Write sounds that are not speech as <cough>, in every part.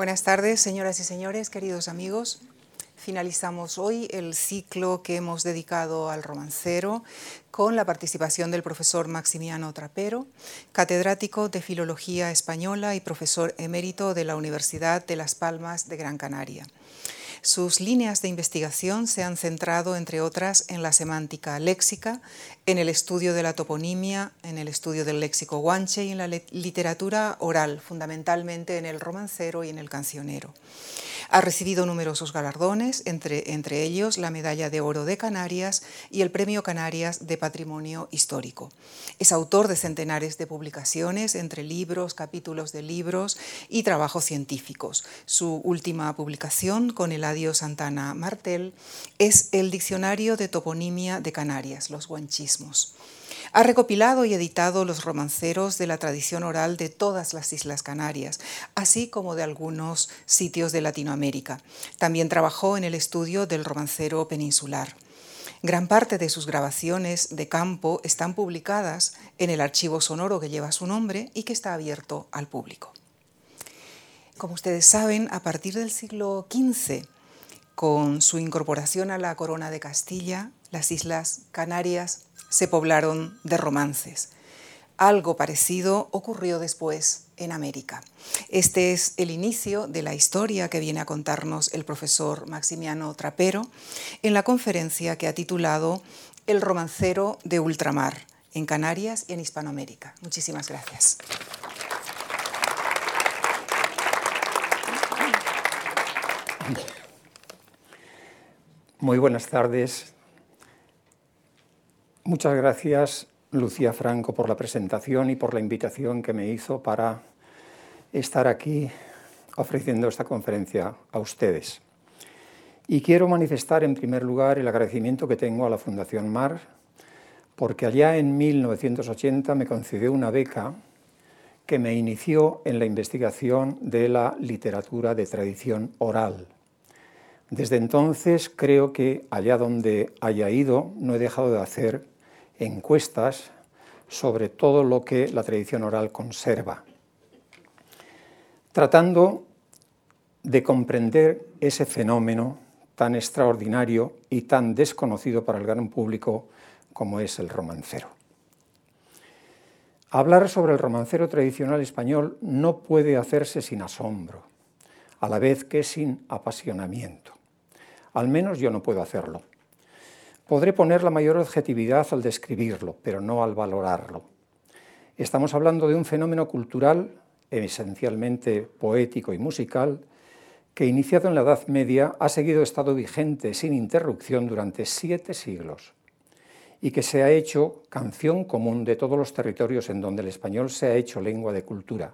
Buenas tardes, señoras y señores, queridos amigos. Finalizamos hoy el ciclo que hemos dedicado al romancero con la participación del profesor Maximiano Trapero, catedrático de Filología Española y profesor emérito de la Universidad de Las Palmas de Gran Canaria. Sus líneas de investigación se han centrado, entre otras, en la semántica léxica, en el estudio de la toponimia, en el estudio del léxico guanche y en la literatura oral, fundamentalmente en el romancero y en el cancionero. Ha recibido numerosos galardones, entre, entre ellos la Medalla de Oro de Canarias y el Premio Canarias de Patrimonio Histórico. Es autor de centenares de publicaciones, entre libros, capítulos de libros y trabajos científicos. Su última publicación, con el adiós Santana Martel, es el Diccionario de Toponimia de Canarias, los guanchismos. Ha recopilado y editado los romanceros de la tradición oral de todas las Islas Canarias, así como de algunos sitios de Latinoamérica. También trabajó en el estudio del romancero peninsular. Gran parte de sus grabaciones de campo están publicadas en el archivo sonoro que lleva su nombre y que está abierto al público. Como ustedes saben, a partir del siglo XV, con su incorporación a la corona de Castilla, las Islas Canarias se poblaron de romances. Algo parecido ocurrió después en América. Este es el inicio de la historia que viene a contarnos el profesor Maximiano Trapero en la conferencia que ha titulado El romancero de ultramar en Canarias y en Hispanoamérica. Muchísimas gracias. Muy buenas tardes Muchas gracias, Lucía Franco, por la presentación y por la invitación que me hizo para estar aquí ofreciendo esta conferencia a ustedes. Y quiero manifestar en primer lugar el agradecimiento que tengo a la Fundación MAR, porque allá en 1980 me concedió una beca que me inició en la investigación de la literatura de tradición oral desde entonces creo que allá donde haya ido no he dejado de hacer encuestas sobre todo lo que la tradición oral conserva, tratando de comprender ese fenómeno tan extraordinario y tan desconocido para el gran público como es el romancero. Hablar sobre el romancero tradicional español no puede hacerse sin asombro, a la vez que sin apasionamiento. Al menos yo no puedo hacerlo. Podré poner la mayor objetividad al describirlo, pero no al valorarlo. Estamos hablando de un fenómeno cultural, esencialmente poético y musical, que iniciado en la Edad Media ha seguido estado vigente sin interrupción durante siete siglos y que se ha hecho canción común de todos los territorios en donde el español se ha hecho lengua de cultura,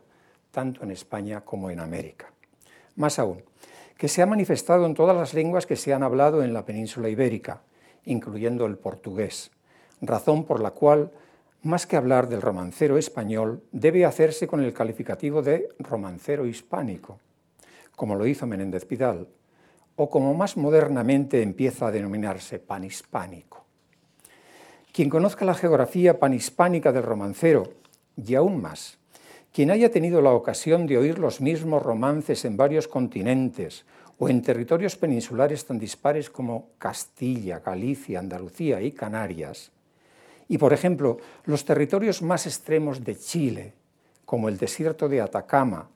tanto en España como en América. Más aún, que se ha manifestado en todas las lenguas que se han hablado en la península ibérica, incluyendo el portugués, razón por la cual, más que hablar del romancero español, debe hacerse con el calificativo de romancero hispánico, como lo hizo Menéndez Pidal, o como más modernamente empieza a denominarse panhispánico. Quien conozca la geografía panhispánica del romancero, y aún más, quien haya tenido la ocasión de oír los mismos romances en varios continentes o en territorios peninsulares tan dispares como Castilla, Galicia, Andalucía y Canarias, y por ejemplo los territorios más extremos de Chile, como el desierto de Atacama,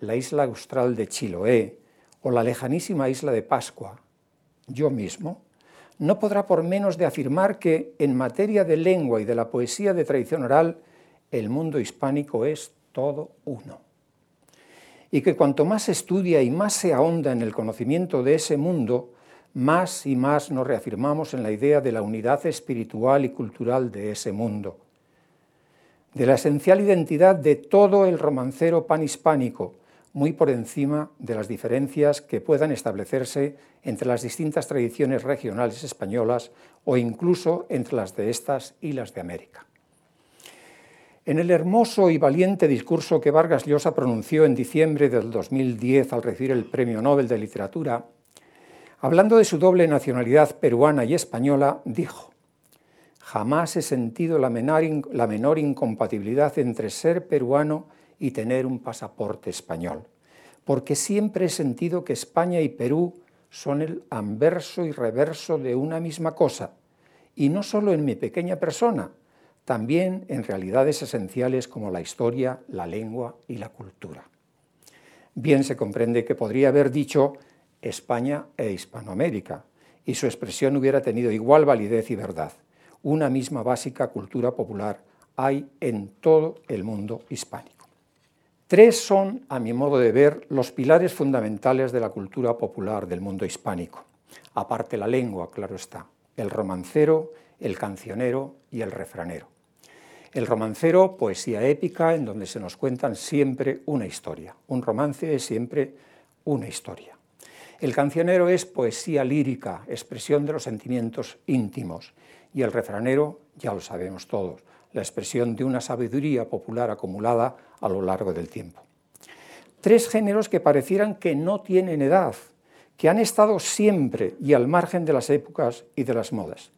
la isla austral de Chiloé o la lejanísima isla de Pascua, yo mismo, no podrá por menos de afirmar que en materia de lengua y de la poesía de tradición oral, el mundo hispánico es todo uno. Y que cuanto más se estudia y más se ahonda en el conocimiento de ese mundo, más y más nos reafirmamos en la idea de la unidad espiritual y cultural de ese mundo, de la esencial identidad de todo el romancero panhispánico, muy por encima de las diferencias que puedan establecerse entre las distintas tradiciones regionales españolas o incluso entre las de estas y las de América. En el hermoso y valiente discurso que Vargas Llosa pronunció en diciembre del 2010 al recibir el Premio Nobel de Literatura, hablando de su doble nacionalidad peruana y española, dijo, Jamás he sentido la menor, incompatibilidad entre ser peruano y tener un pasaporte español, porque siempre he sentido que España y Perú son el anverso y reverso de una misma cosa, y no solo en mi pequeña persona, también en realidades esenciales como la historia, la lengua y la cultura. Bien se comprende que podría haber dicho España e Hispanoamérica, y su expresión hubiera tenido igual validez y verdad. Una misma básica cultura popular hay en todo el mundo hispánico. Tres son, a mi modo de ver, los pilares fundamentales de la cultura popular del mundo hispánico, aparte la lengua, claro está, el romancero, el cancionero y el refranero. El romancero, poesía épica, en donde se nos cuentan siempre una historia. Un romance es siempre una historia. El cancionero es poesía lírica, expresión de los sentimientos íntimos. Y el refranero, ya lo sabemos todos, la expresión de una sabiduría popular acumulada a lo largo del tiempo. Tres géneros que parecieran que no tienen edad, que han estado siempre y al margen de las épocas y de las modas.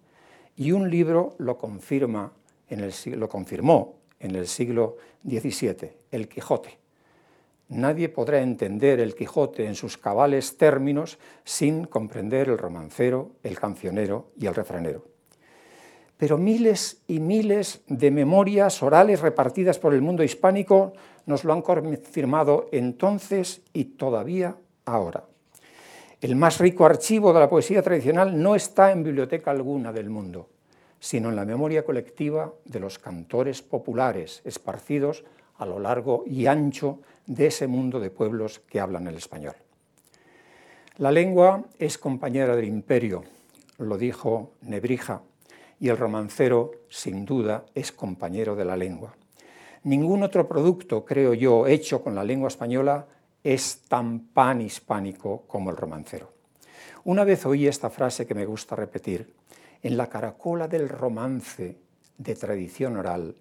Y un libro lo confirma lo confirmó en el siglo XVII, el Quijote. Nadie podrá entender el Quijote en sus cabales términos sin comprender el romancero, el cancionero y el refranero. Pero miles y miles de memorias orales repartidas por el mundo hispánico nos lo han confirmado entonces y todavía ahora. El más rico archivo de la poesía tradicional no está en biblioteca alguna del mundo sino en la memoria colectiva de los cantores populares esparcidos a lo largo y ancho de ese mundo de pueblos que hablan el español. La lengua es compañera del imperio, lo dijo Nebrija, y el romancero, sin duda, es compañero de la lengua. Ningún otro producto, creo yo, hecho con la lengua española es tan panhispánico como el romancero. Una vez oí esta frase que me gusta repetir, en la caracola del romance de tradición oral,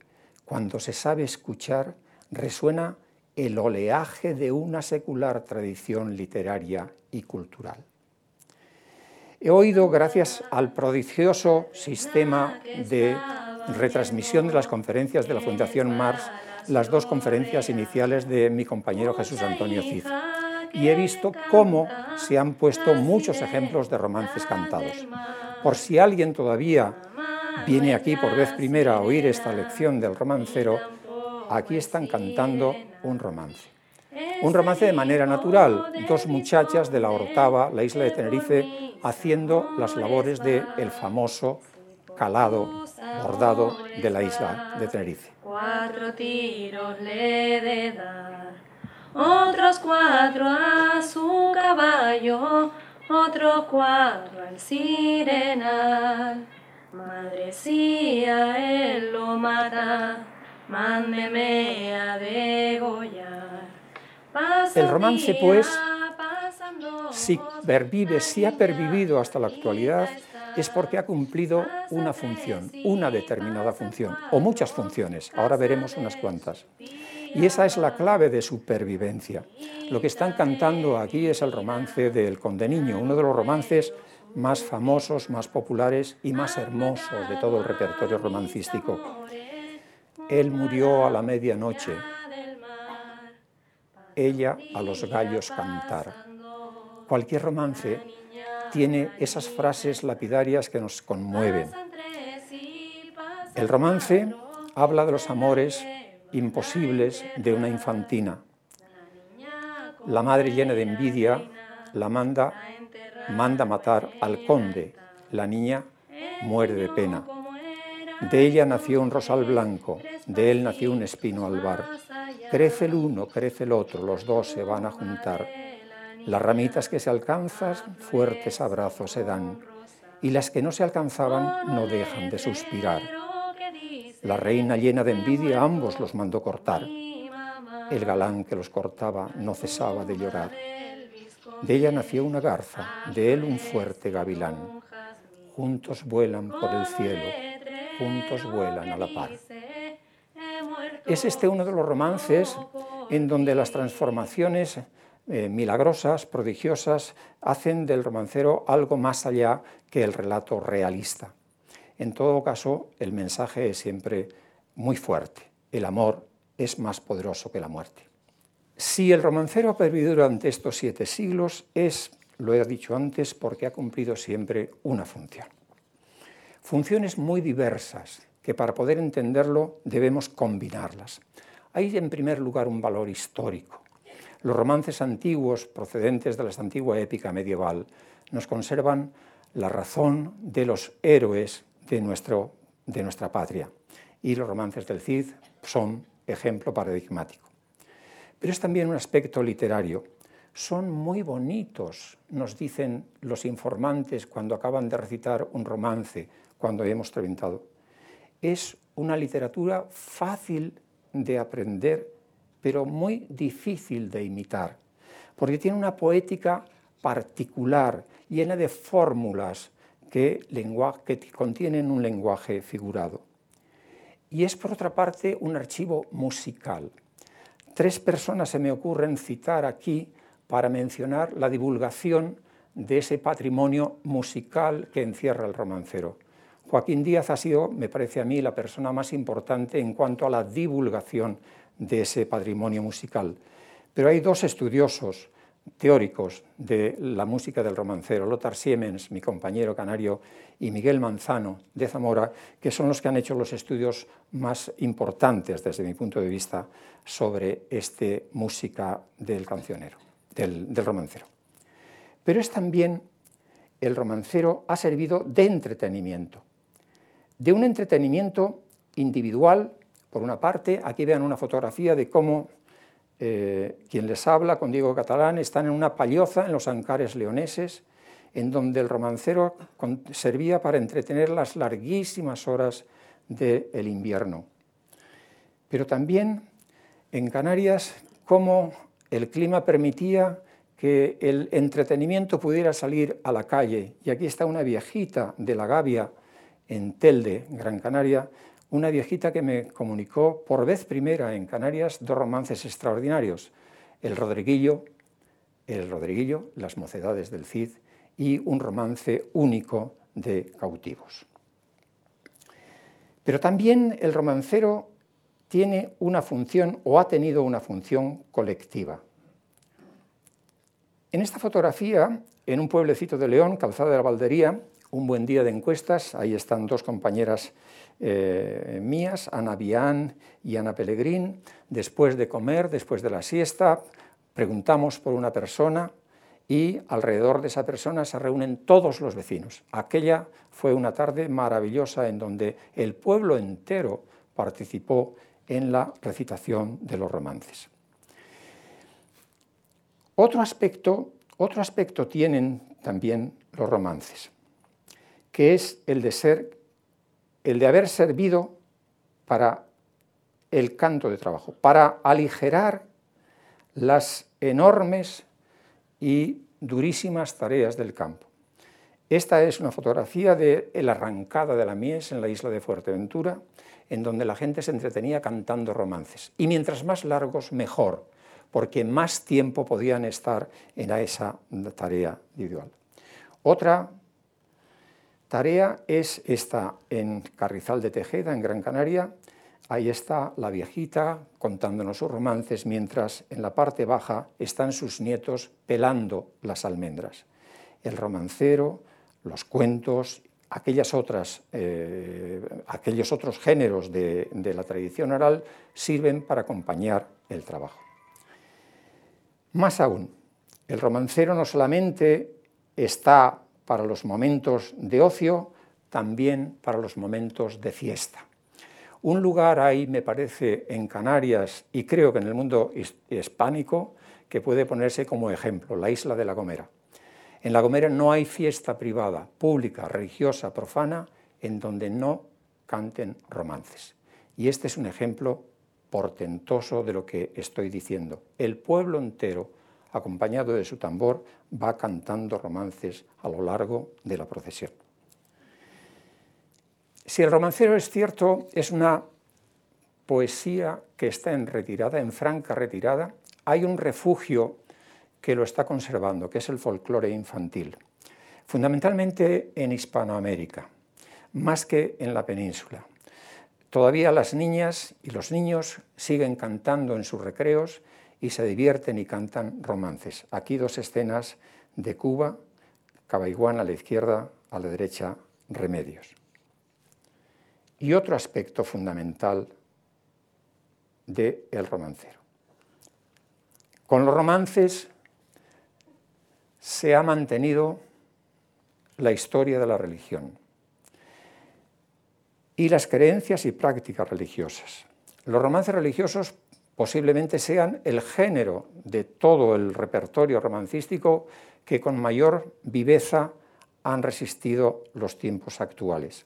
cuando se sabe escuchar, resuena el oleaje de una secular tradición literaria y cultural. He oído, gracias al prodigioso sistema de retransmisión de las conferencias de la Fundación Mars, las dos conferencias iniciales de mi compañero Jesús Antonio Cid, y he visto cómo se han puesto muchos ejemplos de romances cantados. Por si alguien todavía viene aquí por vez primera a oír esta lección del romancero, aquí están cantando un romance. Un romance de manera natural, dos muchachas de la Orotava, la isla de Tenerife, haciendo las labores del el famoso calado, bordado de la isla de Tenerife. Cuatro tiros le de dar, otros cuatro a su caballo, otro cuadro al sirenal. Madrecía, él lo mata, mándeme a degollar. El romance, pues, si pervive, si ha pervivido hasta la actualidad, es porque ha cumplido una función, una determinada función, o muchas funciones. Ahora veremos unas cuantas. Y esa es la clave de supervivencia. Lo que están cantando aquí es el romance del Conde Niño, uno de los romances más famosos, más populares y más hermosos de todo el repertorio romancístico. Él murió a la medianoche, ella a los gallos cantar. Cualquier romance tiene esas frases lapidarias que nos conmueven. El romance habla de los amores imposibles de una infantina. La madre llena de envidia la manda, manda matar al conde. La niña muere de pena. De ella nació un rosal blanco, de él nació un espino albar. Crece el uno, crece el otro, los dos se van a juntar. Las ramitas que se alcanzan, fuertes abrazos se dan, y las que no se alcanzaban no dejan de suspirar. La reina llena de envidia ambos los mandó cortar. El galán que los cortaba no cesaba de llorar. De ella nació una garza, de él un fuerte gavilán. Juntos vuelan por el cielo, juntos vuelan a la par. Es este uno de los romances en donde las transformaciones eh, milagrosas, prodigiosas, hacen del romancero algo más allá que el relato realista. En todo caso, el mensaje es siempre muy fuerte. El amor es más poderoso que la muerte. Si el romancero ha pervivido durante estos siete siglos es, lo he dicho antes, porque ha cumplido siempre una función. Funciones muy diversas que para poder entenderlo debemos combinarlas. Hay en primer lugar un valor histórico. Los romances antiguos procedentes de la antigua épica medieval nos conservan la razón de los héroes de, nuestro, de nuestra patria y los romances del Cid son ejemplo paradigmático. Pero es también un aspecto literario. Son muy bonitos, nos dicen los informantes cuando acaban de recitar un romance, cuando hemos terminado. Es una literatura fácil de aprender, pero muy difícil de imitar, porque tiene una poética particular, llena de fórmulas que, contienen un lenguaje figurado. Y es, por otra parte, un archivo musical. Tres personas se me ocurren citar aquí para mencionar la divulgación de ese patrimonio musical que encierra el romancero. Joaquín Díaz ha sido, me parece a mí, la persona más importante en cuanto a la divulgación de ese patrimonio musical. Pero hay dos estudiosos teóricos de la música del romancero, Lothar Siemens, mi compañero canario, y Miguel Manzano de Zamora, que son los que han hecho los estudios más importantes desde mi punto de vista sobre esta música del cancionero, del, del romancero. Pero es también el romancero ha servido de entretenimiento de un entretenimiento individual, por una parte, aquí vean una fotografía de cómo eh, quien les habla con Diego Catalán están en una palloza en los Ancares leoneses, en donde el romancero servía para entretener las larguísimas horas del invierno. Pero también en Canarias, cómo el clima permitía que el entretenimiento pudiera salir a la calle. Y aquí está una viejita de la Gavia, en Telde, Gran Canaria, una viejita que me comunicó por vez primera en Canarias dos romances extraordinarios, El Rodriguillo, El Rodriguillo, Las mocedades del Cid y un romance único de cautivos. Pero también el romancero tiene una función o ha tenido una función colectiva. En esta fotografía, en un pueblecito de León, Calzada de la Valdería, un buen día de encuestas, ahí están dos compañeras eh, mías, Ana Bian y Ana Pellegrín. Después de comer, después de la siesta, preguntamos por una persona y alrededor de esa persona se reúnen todos los vecinos. Aquella fue una tarde maravillosa en donde el pueblo entero participó en la recitación de los romances. Otro aspecto, otro aspecto tienen también los romances que es el de ser, el de haber servido para el canto de trabajo, para aligerar las enormes y durísimas tareas del campo. Esta es una fotografía de la arrancada de la mies en la isla de Fuerteventura, en donde la gente se entretenía cantando romances. Y mientras más largos, mejor, porque más tiempo podían estar en esa tarea individual. Otra tarea es esta en Carrizal de Tejeda, en Gran Canaria. Ahí está la viejita contándonos sus romances, mientras en la parte baja están sus nietos pelando las almendras. El romancero, los cuentos, aquellas otras, eh, aquellos otros géneros de, de la tradición oral sirven para acompañar el trabajo. Más aún, el romancero no solamente está para los momentos de ocio, también para los momentos de fiesta. Un lugar ahí, me parece, en Canarias y creo que en el mundo hispánico, que puede ponerse como ejemplo, la isla de La Gomera. En La Gomera no hay fiesta privada, pública, religiosa, profana, en donde no canten romances. Y este es un ejemplo portentoso de lo que estoy diciendo. El pueblo entero acompañado de su tambor, va cantando romances a lo largo de la procesión. Si el romancero es cierto, es una poesía que está en retirada, en franca retirada, hay un refugio que lo está conservando, que es el folclore infantil, fundamentalmente en Hispanoamérica, más que en la península. Todavía las niñas y los niños siguen cantando en sus recreos y se divierten y cantan romances. Aquí dos escenas de Cuba, Cabaiguán a la izquierda, a la derecha, Remedios. Y otro aspecto fundamental del el romancero. Con los romances se ha mantenido la historia de la religión y las creencias y prácticas religiosas. Los romances religiosos posiblemente sean el género de todo el repertorio romancístico que con mayor viveza han resistido los tiempos actuales.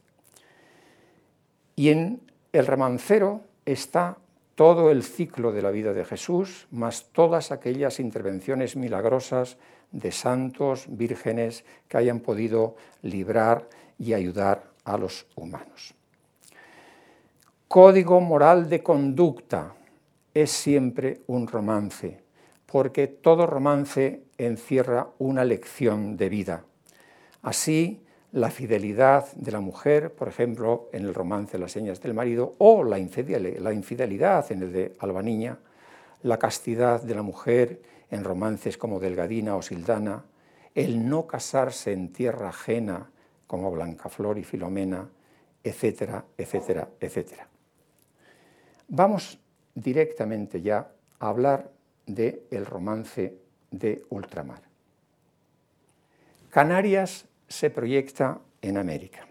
Y en el romancero está todo el ciclo de la vida de Jesús, más todas aquellas intervenciones milagrosas de santos, vírgenes que hayan podido librar y ayudar a los humanos. Código moral de conducta es siempre un romance, porque todo romance encierra una lección de vida. Así, la fidelidad de la mujer, por ejemplo, en el romance Las señas del marido, o la infidelidad en el de Alba Niña, la castidad de la mujer en romances como Delgadina o Sildana, el no casarse en tierra ajena como Blancaflor y Filomena, etcétera, etcétera, etcétera. Vamos directamente ya hablar del el romance de ultramar. Canarias se proyecta en América.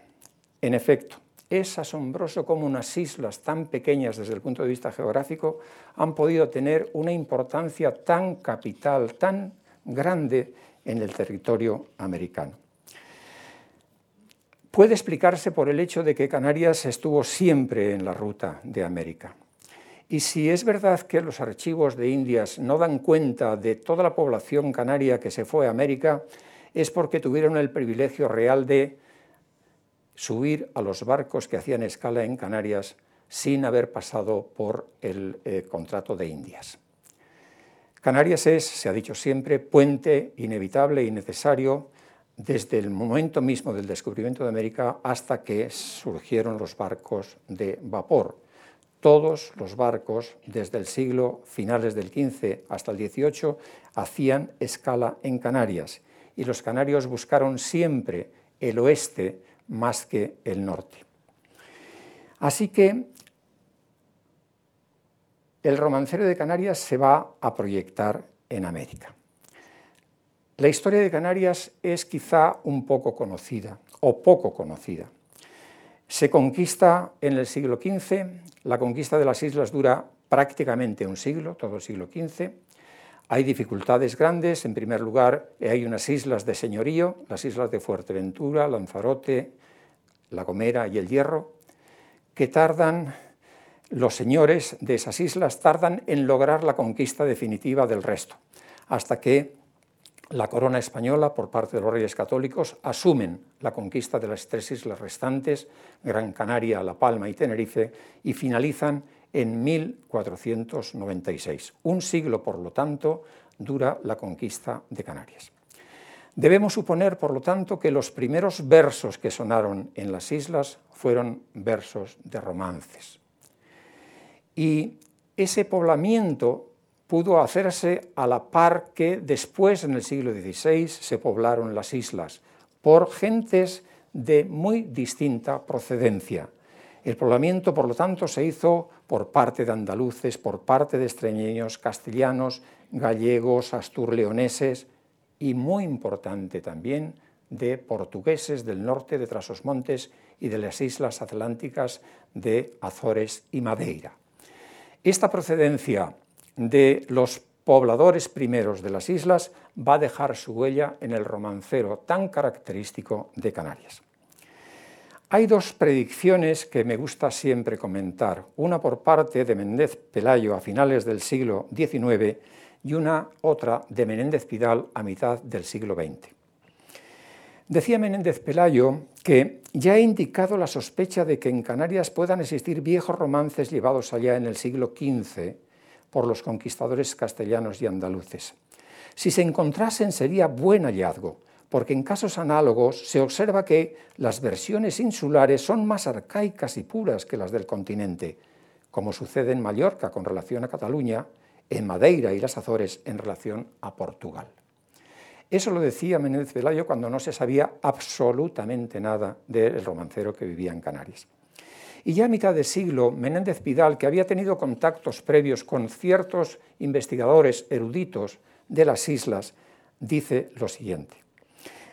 En efecto, es asombroso cómo unas islas tan pequeñas desde el punto de vista geográfico han podido tener una importancia tan capital, tan grande en el territorio americano. Puede explicarse por el hecho de que Canarias estuvo siempre en la ruta de América. Y si es verdad que los archivos de Indias no dan cuenta de toda la población canaria que se fue a América, es porque tuvieron el privilegio real de subir a los barcos que hacían escala en Canarias sin haber pasado por el eh, contrato de Indias. Canarias es, se ha dicho siempre, puente inevitable y necesario desde el momento mismo del descubrimiento de América hasta que surgieron los barcos de vapor. Todos los barcos, desde el siglo finales del XV hasta el XVIII, hacían escala en Canarias y los canarios buscaron siempre el oeste más que el norte. Así que el romancero de Canarias se va a proyectar en América. La historia de Canarias es quizá un poco conocida o poco conocida. Se conquista en el siglo XV, la conquista de las islas dura prácticamente un siglo, todo el siglo XV, hay dificultades grandes. En primer lugar, hay unas islas de señorío, las islas de Fuerteventura, Lanzarote, La Gomera y El Hierro, que tardan, los señores de esas islas tardan en lograr la conquista definitiva del resto, hasta que la corona española, por parte de los reyes católicos, asumen la conquista de las tres islas restantes, Gran Canaria, La Palma y Tenerife, y finalizan en 1496. Un siglo, por lo tanto, dura la conquista de Canarias. Debemos suponer, por lo tanto, que los primeros versos que sonaron en las islas fueron versos de romances. Y ese poblamiento pudo hacerse a la par que después, en el siglo XVI, se poblaron las islas por gentes de muy distinta procedencia. El poblamiento, por lo tanto, se hizo por parte de andaluces, por parte de extremeños, castellanos, gallegos, asturleoneses y, muy importante también, de portugueses del norte de Trasosmontes y de las islas atlánticas de Azores y Madeira. Esta procedencia de los pobladores primeros de las islas va a dejar su huella en el romancero tan característico de Canarias. Hay dos predicciones que me gusta siempre comentar, una por parte de Menéndez Pelayo a finales del siglo XIX y una otra de Menéndez Pidal a mitad del siglo XX. Decía Menéndez Pelayo que ya he indicado la sospecha de que en Canarias puedan existir viejos romances llevados allá en el siglo XV por los conquistadores castellanos y andaluces. Si se encontrasen sería buen hallazgo, porque en casos análogos se observa que las versiones insulares son más arcaicas y puras que las del continente, como sucede en Mallorca con relación a Cataluña, en Madeira y las Azores en relación a Portugal. Eso lo decía Menéndez Pelayo cuando no se sabía absolutamente nada del romancero que vivía en Canarias. Y ya a mitad de siglo, Menéndez Pidal, que había tenido contactos previos con ciertos investigadores eruditos de las islas, dice lo siguiente.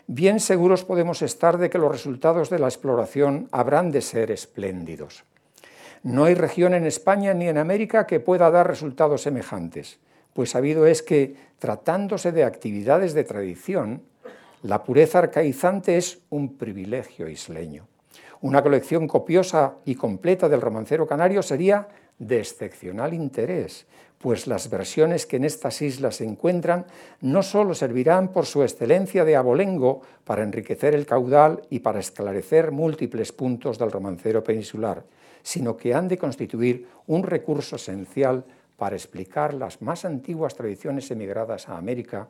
Bien seguros podemos estar de que los resultados de la exploración habrán de ser espléndidos. No hay región en España ni en América que pueda dar resultados semejantes, pues sabido es que, tratándose de actividades de tradición, la pureza arcaizante es un privilegio isleño. Una colección copiosa y completa del romancero canario sería de excepcional interés, pues las versiones que en estas islas se encuentran no sólo servirán por su excelencia de abolengo para enriquecer el caudal y para esclarecer múltiples puntos del romancero peninsular, sino que han de constituir un recurso esencial para explicar las más antiguas tradiciones emigradas a América,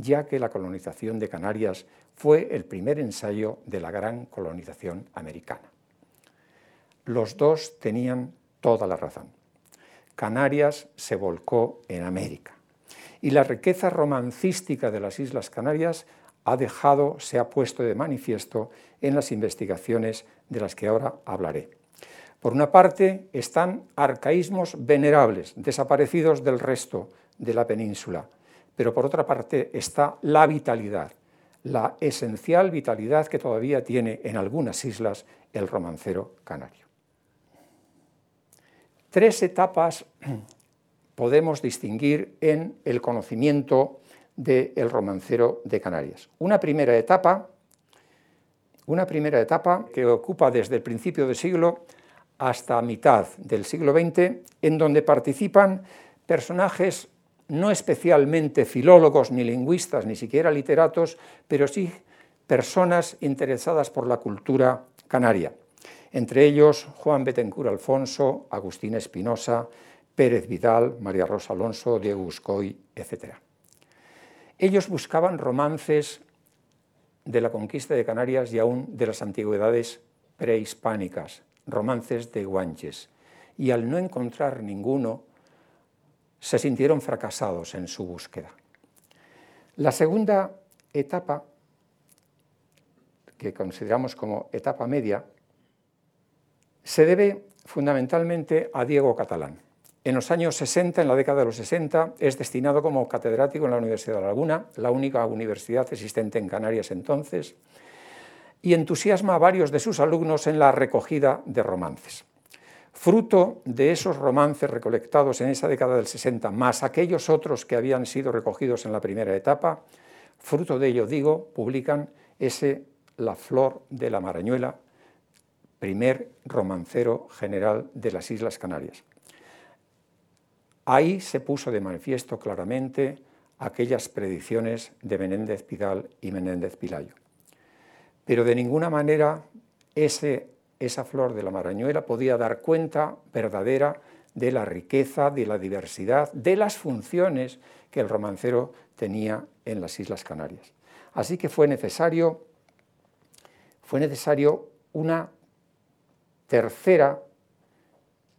ya que la colonización de Canarias fue el primer ensayo de la gran colonización americana. Los dos tenían toda la razón. Canarias se volcó en América. Y la riqueza romancística de las Islas Canarias ha dejado, se ha puesto de manifiesto en las investigaciones de las que ahora hablaré. Por una parte están arcaísmos venerables, desaparecidos del resto de la península, pero por otra parte está la vitalidad, la esencial vitalidad que todavía tiene en algunas islas el romancero canario. Tres etapas podemos distinguir en el conocimiento del romancero de Canarias. Una primera etapa, una primera etapa que ocupa desde el principio del siglo hasta mitad del siglo XX, en donde participan personajes no especialmente filólogos ni lingüistas, ni siquiera literatos, pero sí personas interesadas por la cultura canaria entre ellos Juan Betencur Alfonso, Agustín Espinosa, Pérez Vidal, María Rosa Alonso, Diego Uscoy, etc. Ellos buscaban romances de la conquista de Canarias y aún de las antigüedades prehispánicas, romances de guanches, y al no encontrar ninguno, se sintieron fracasados en su búsqueda. La segunda etapa, que consideramos como etapa media, se debe fundamentalmente a Diego Catalán. En los años 60, en la década de los 60, es destinado como catedrático en la Universidad de Laguna, la única universidad existente en Canarias entonces, y entusiasma a varios de sus alumnos en la recogida de romances. Fruto de esos romances recolectados en esa década del 60, más aquellos otros que habían sido recogidos en la primera etapa, fruto de ello, digo, publican ese La flor de la marañuela, primer romancero general de las Islas Canarias. Ahí se puso de manifiesto claramente aquellas predicciones de Menéndez Pidal y Menéndez Pilayo. Pero de ninguna manera esa flor de la marañuela podía dar cuenta verdadera de la riqueza, de la diversidad, de las funciones que el romancero tenía en las Islas Canarias. Así que fue necesario, fue necesario una tercera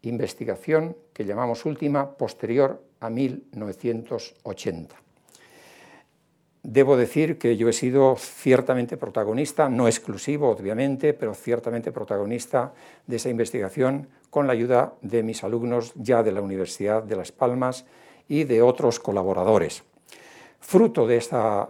investigación que llamamos última, posterior a 1980. Debo decir que yo he sido ciertamente protagonista, no exclusivo obviamente, pero ciertamente protagonista de esa investigación con la ayuda de mis alumnos ya de la Universidad de Las Palmas y de otros colaboradores. Fruto de,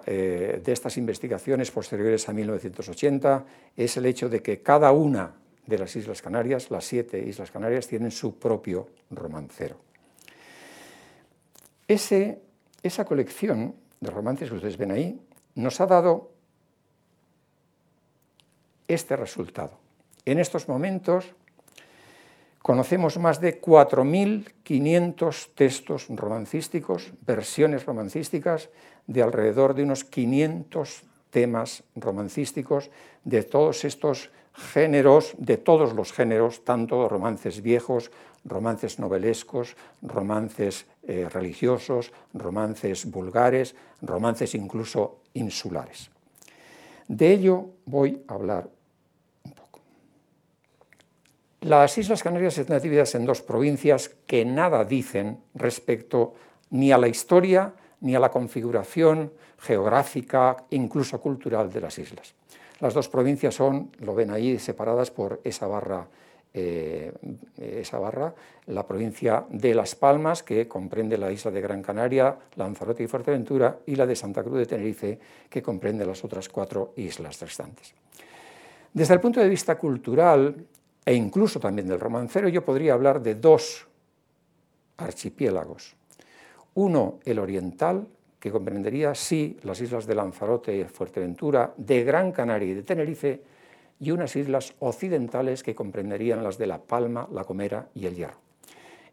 eh, de estas investigaciones posteriores a 1980 es el hecho de que cada una de las Islas Canarias, las siete Islas Canarias, tienen su propio romancero. esa colección de romances que ustedes ven ahí nos ha dado este resultado. En estos momentos conocemos más de 4.500 textos romancísticos, versiones romancísticas, de alrededor de unos 500 temas romancísticos de todos estos géneros, de todos los géneros, tanto romances viejos, romances novelescos, romances eh, religiosos, romances vulgares, romances incluso insulares. De ello voy a hablar un poco. Las Islas Canarias están divididas en dos provincias que nada dicen respecto ni a la historia ni a la configuración geográfica, incluso cultural de las islas. Las dos provincias son, lo ven ahí, separadas por esa barra, eh, esa barra, la provincia de Las Palmas, que comprende la isla de Gran Canaria, Lanzarote y Fuerteventura, y la de Santa Cruz de Tenerife, que comprende las otras cuatro islas restantes. Desde el punto de vista cultural, e incluso también del romancero, yo podría hablar de dos archipiélagos. Uno, el oriental, que comprendería, sí, las islas de Lanzarote y Fuerteventura, de Gran Canaria y de Tenerife, y unas islas occidentales que comprenderían las de La Palma, La Gomera y El Hierro.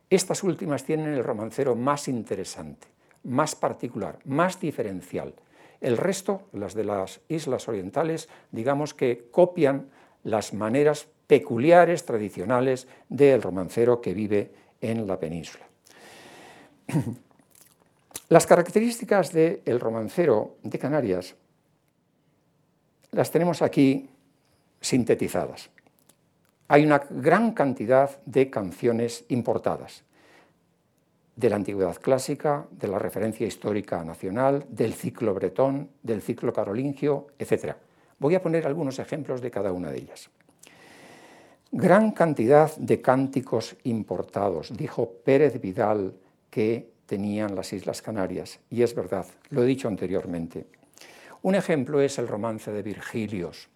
Estas últimas tienen el romancero más interesante, más particular, más diferencial. El resto, las de las islas orientales, digamos que copian las maneras peculiares, tradicionales del romancero que vive en la península. <clears throat> Las características del romancero de Canarias las tenemos aquí sintetizadas. Hay una gran cantidad de canciones importadas de la antigüedad clásica, de la referencia histórica nacional, del ciclo bretón, del ciclo carolingio, etc. Voy a poner algunos ejemplos de cada una de ellas. Gran cantidad de cánticos importados, dijo Pérez Vidal que tenían las Islas Canarias, y es verdad, lo he dicho anteriormente. Un ejemplo es el romance de Virgilios,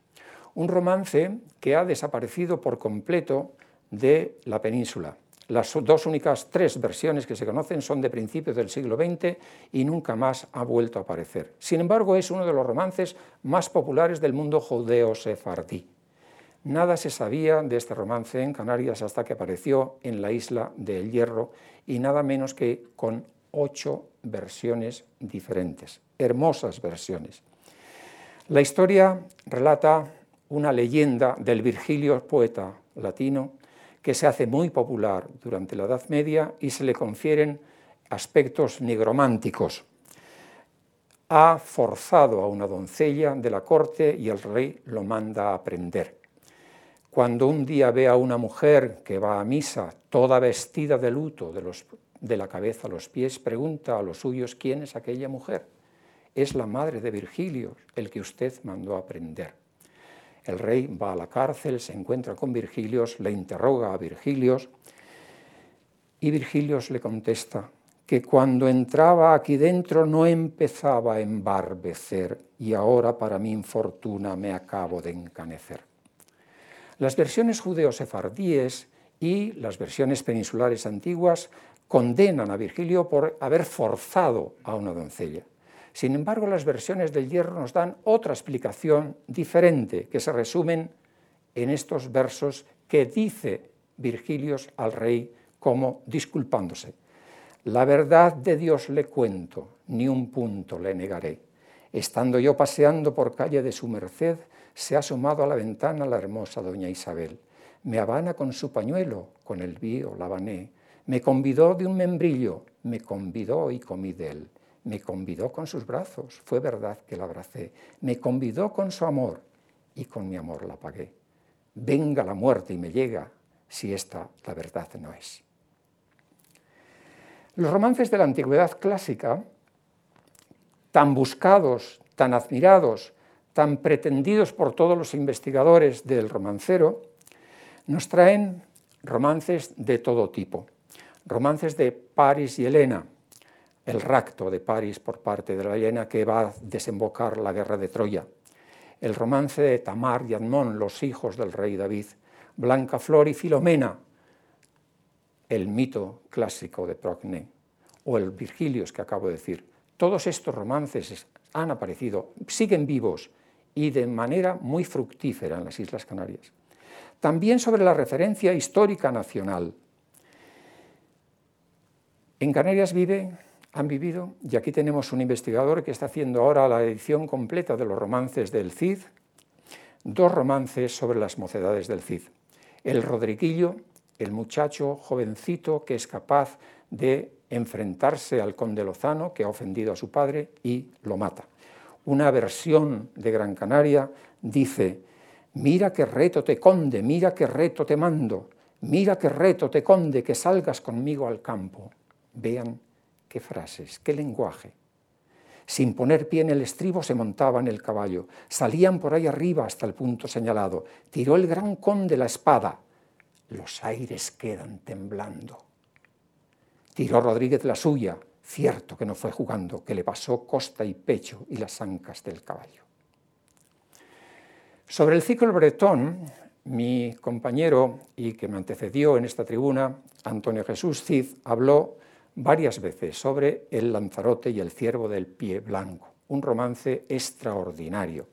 un romance que ha desaparecido por completo de la península. Las dos únicas tres versiones que se conocen son de principios del siglo XX y nunca más ha vuelto a aparecer. Sin embargo, es uno de los romances más populares del mundo judeo-sefardí. Nada se sabía de este romance en Canarias hasta que apareció en la isla del Hierro y nada menos que con ocho versiones diferentes, hermosas versiones. La historia relata una leyenda del Virgilio, poeta latino, que se hace muy popular durante la Edad Media y se le confieren aspectos nigrománticos. Ha forzado a una doncella de la corte y el rey lo manda a prender. Cuando un día ve a una mujer que va a misa toda vestida de luto de, la cabeza a los pies, pregunta a los suyos quién es aquella mujer. Es la madre de Virgilio, el que usted mandó a prender. El rey va a la cárcel, se encuentra con Virgilios, le interroga a Virgilios y Virgilios le contesta que cuando entraba aquí dentro no empezaba a embarbecer y ahora para mi infortuna me acabo de encanecer. Las versiones judeo-sefardíes y las versiones peninsulares antiguas condenan a Virgilio por haber forzado a una doncella. Sin embargo, las versiones del hierro nos dan otra explicación diferente, que se resumen en estos versos que dice Virgilio al rey como disculpándose. La verdad de Dios le cuento, ni un punto le negaré. Estando yo paseando por calle de su merced, se ha asomado a la ventana la hermosa doña Isabel. Me habana con su pañuelo, con el vío la bané. Me convidó de un membrillo, me convidó y comí de él. Me convidó con sus brazos, fue verdad que la abracé. Me convidó con su amor y con mi amor la pagué. Venga la muerte y me llega, si esta la verdad no es. Los romances de la antigüedad clásica, tan buscados, tan admirados, tan pretendidos por todos los investigadores del romancero, nos traen romances de todo tipo. Romances de París y Helena, el rapto de París por parte de la Helena que va a desembocar la guerra de Troya, el romance de Tamar y Admón, los hijos del rey David, Blanca Flor y Filomena, el mito clásico de Procne, o el Virgilios que acabo de decir. Todos estos romances han aparecido, siguen vivos y de manera muy fructífera en las Islas Canarias. También sobre la referencia histórica nacional. En Canarias vive, han vivido, y aquí tenemos un investigador que está haciendo ahora la edición completa de los romances del Cid, dos romances sobre las mocedades del Cid. El Rodriguillo, el muchacho jovencito que es capaz de enfrentarse al conde Lozano, que ha ofendido a su padre, y lo mata una versión de Gran Canaria dice, mira qué reto te conde, mira qué reto te mando, mira qué reto te conde que salgas conmigo al campo. Vean qué frases, qué lenguaje. Sin poner pie en el estribo se montaba en el caballo, salían por ahí arriba hasta el punto señalado, tiró el gran conde la espada, los aires quedan temblando. Tiró Rodríguez la suya, cierto que no fue jugando, que le pasó costa y pecho y las ancas del caballo. Sobre el ciclo bretón, mi compañero y que me antecedió en esta tribuna, Antonio Jesús Cid, habló varias veces sobre El Lanzarote y el Ciervo del Pie Blanco, un romance extraordinario.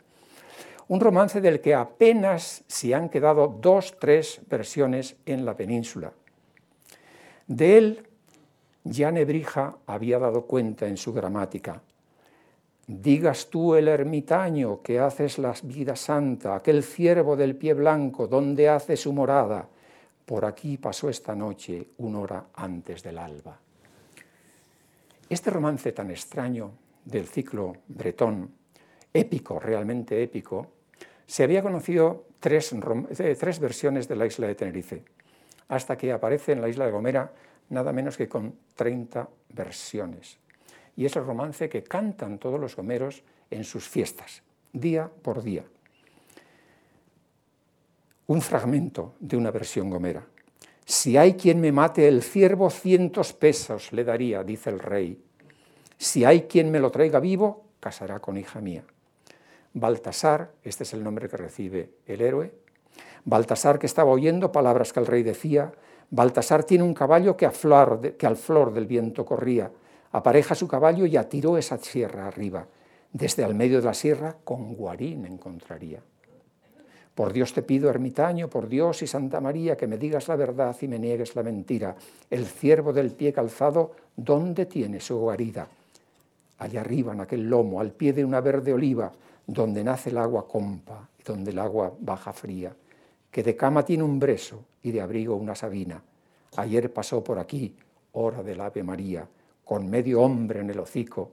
Un romance del que apenas se han quedado dos, tres versiones en la península. De él, ya Nebrija había dado cuenta en su gramática. Digas tú el ermitaño que haces la vida santa, aquel ciervo del pie blanco, donde hace su morada. Por aquí pasó esta noche, una hora antes del alba. Este romance tan extraño del ciclo bretón, épico, realmente épico, se había conocido tres, eh, tres, versiones de la isla de Tenerife, hasta que aparece en la isla de Gomera nada menos que con 30 versiones. Y es el romance que cantan todos los gomeros en sus fiestas, día por día. Un fragmento de una versión gomera. Si hay quien me mate el ciervo, cientos pesos le daría, dice el rey. Si hay quien me lo traiga vivo, casará con hija mía. Baltasar, este es el nombre que recibe el héroe, Baltasar que estaba oyendo palabras que el rey decía, Baltasar tiene un caballo que, al flor del viento corría, apareja su caballo y atiró esa sierra arriba. Desde al medio de la sierra con Guarín encontraría. Por Dios te pido, ermitaño, por Dios y Santa María, que me digas la verdad y me niegues la mentira. El ciervo del pie calzado, ¿dónde tiene su guarida? Allá arriba, en aquel lomo, al pie de una verde oliva, donde nace el agua compa y donde el agua baja fría, que de cama tiene un breso y de abrigo una sabina. Ayer pasó por aquí, hora del Ave María, con medio hombre en el hocico,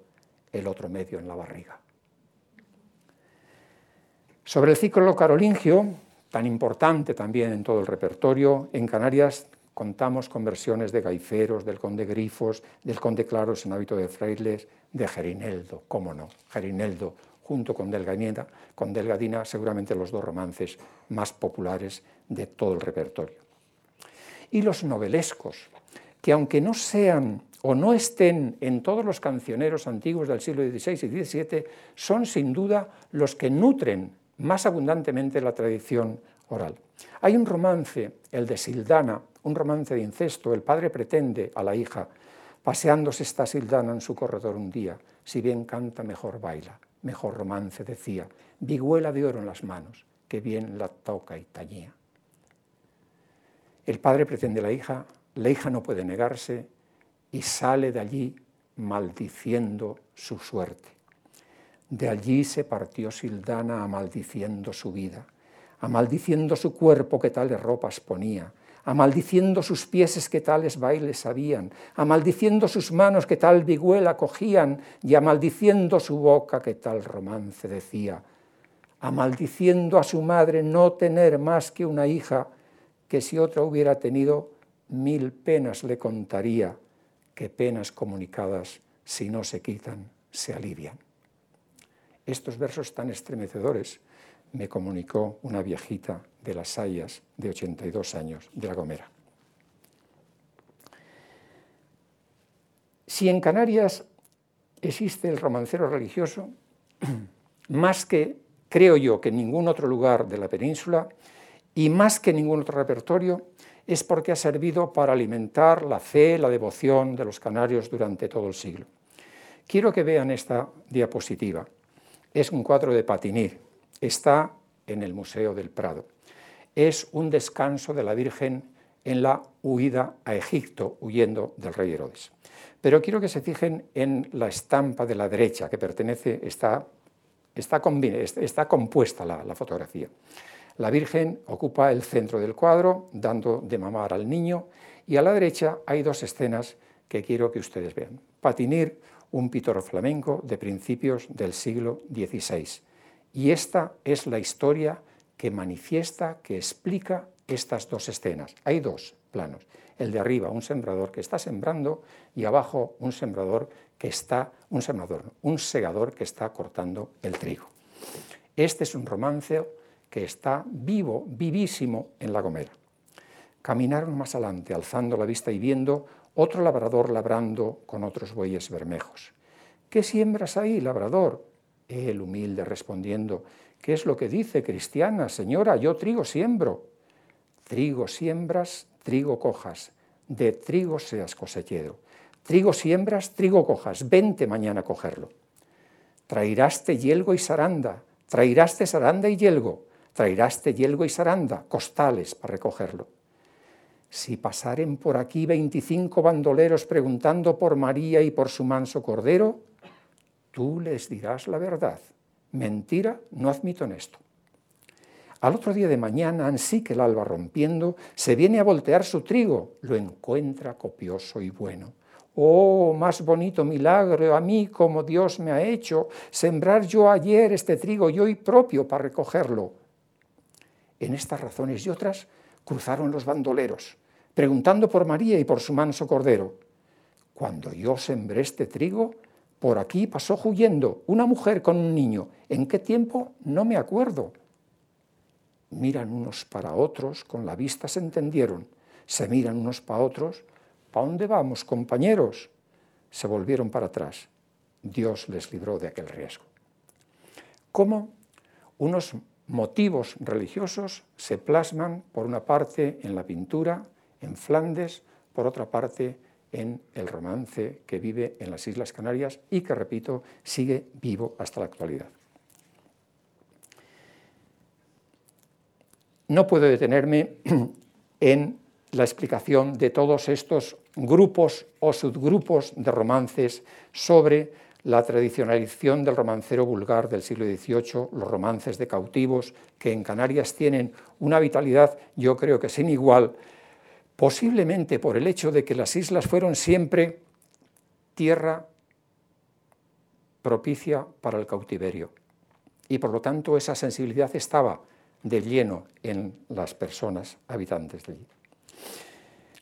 el otro medio en la barriga. Sobre el ciclo carolingio, tan importante también en todo el repertorio, en Canarias contamos con versiones de Gaiferos, del conde Grifos, del conde Claros en hábito de frailes, de Gerineldo, cómo no, Gerineldo, junto con Delgadina, con Delgadina seguramente los dos romances más populares de todo el repertorio. Y los novelescos, que aunque no sean o no estén en todos los cancioneros antiguos del siglo XVI y XVII, son sin duda los que nutren más abundantemente la tradición oral. Hay un romance, el de Sildana, un romance de incesto, el padre pretende a la hija, paseándose está Sildana en su corredor un día, si bien canta mejor baila, mejor romance decía, viguela de oro en las manos, que bien la toca y tañía. El padre pretende a la hija, la hija no puede negarse y sale de allí maldiciendo su suerte. De allí se partió Sildana a maldiciendo su vida, a maldiciendo su cuerpo que tales ropas ponía, a maldiciendo sus pies que tales bailes sabían, a maldiciendo sus manos que tal vigüela cogían, y a maldiciendo su boca que tal romance decía, a maldiciendo a su madre no tener más que una hija, que si otra hubiera tenido, mil penas le contaría, que penas comunicadas, si no se quitan, se alivian. Estos versos tan estremecedores me comunicó una viejita de las Sayas de 82 años de La Gomera. Si en Canarias existe el romancero religioso, <clears throat> más que, creo yo, que en ningún otro lugar de la península y más que ningún otro repertorio, es porque ha servido para alimentar la fe, la devoción de los canarios durante todo el siglo. Quiero que vean esta diapositiva es un cuadro de Patinir, está en el Museo del Prado. Es un descanso de la Virgen en la huida a Egipto, huyendo del rey Herodes. Pero quiero que se fijen en la estampa de la derecha, que pertenece, está, está, compuesta la, fotografía. La Virgen ocupa el centro del cuadro, dando de mamar al niño, y a la derecha hay dos escenas que quiero que ustedes vean. Patinir un pintor flamenco de principios del siglo XVI. Y esta es la historia que manifiesta, que explica estas dos escenas. Hay dos, planos. El de arriba, un sembrador que está sembrando y abajo un sembrador que está, un sembrador, un segador que está cortando el trigo. Este es un romance que está vivo, vivísimo en La Gomera. Caminaron más adelante, alzando la vista y viendo otro labrador labrando con otros bueyes bermejos. ¿Qué siembras ahí, labrador? El humilde respondiendo, ¿qué es lo que dice, cristiana? Señora, yo trigo siembro. Trigo siembras, trigo cojas, de trigo seas cosechero. Trigo siembras, trigo cojas, vente mañana a cogerlo. Trairaste yelgo y saranda, trairaste saranda y yelgo, trairaste yelgo y saranda, costales para recogerlo. Si pasaren por aquí veinticinco bandoleros preguntando por María y por su manso cordero, tú les dirás la verdad. Mentira, no admito en esto. Al otro día de mañana, ansí que el alba rompiendo, se viene a voltear su trigo, lo encuentra copioso y bueno. Oh, más bonito milagro a mí como Dios me ha hecho, sembrar yo ayer este trigo y hoy propio para recogerlo. En estas razones y otras cruzaron los bandoleros, preguntando por María y por su manso cordero. Cuando yo sembré este trigo, por aquí pasó huyendo una mujer con un niño. ¿En qué tiempo? No me acuerdo. Miran unos para otros, con la vista se entendieron. Se miran unos para otros. ¿Para dónde vamos, compañeros? Se volvieron para atrás. Dios les libró de aquel riesgo. ¿Cómo unos motivos religiosos se plasman por una parte en la pintura, en Flandes, por otra parte en el romance que vive en las Islas Canarias y que, repito, sigue vivo hasta la actualidad. No puedo detenerme <clears throat> en la explicación de todos estos grupos o subgrupos de romances sobre la tradicionalización del romancero vulgar del siglo XVIII, los romances de cautivos, que en Canarias tienen una vitalidad, yo creo que sin igual, posiblemente por el hecho de que las islas fueron siempre tierra propicia para el cautiverio. Y por lo tanto esa sensibilidad estaba de lleno en las personas habitantes de allí.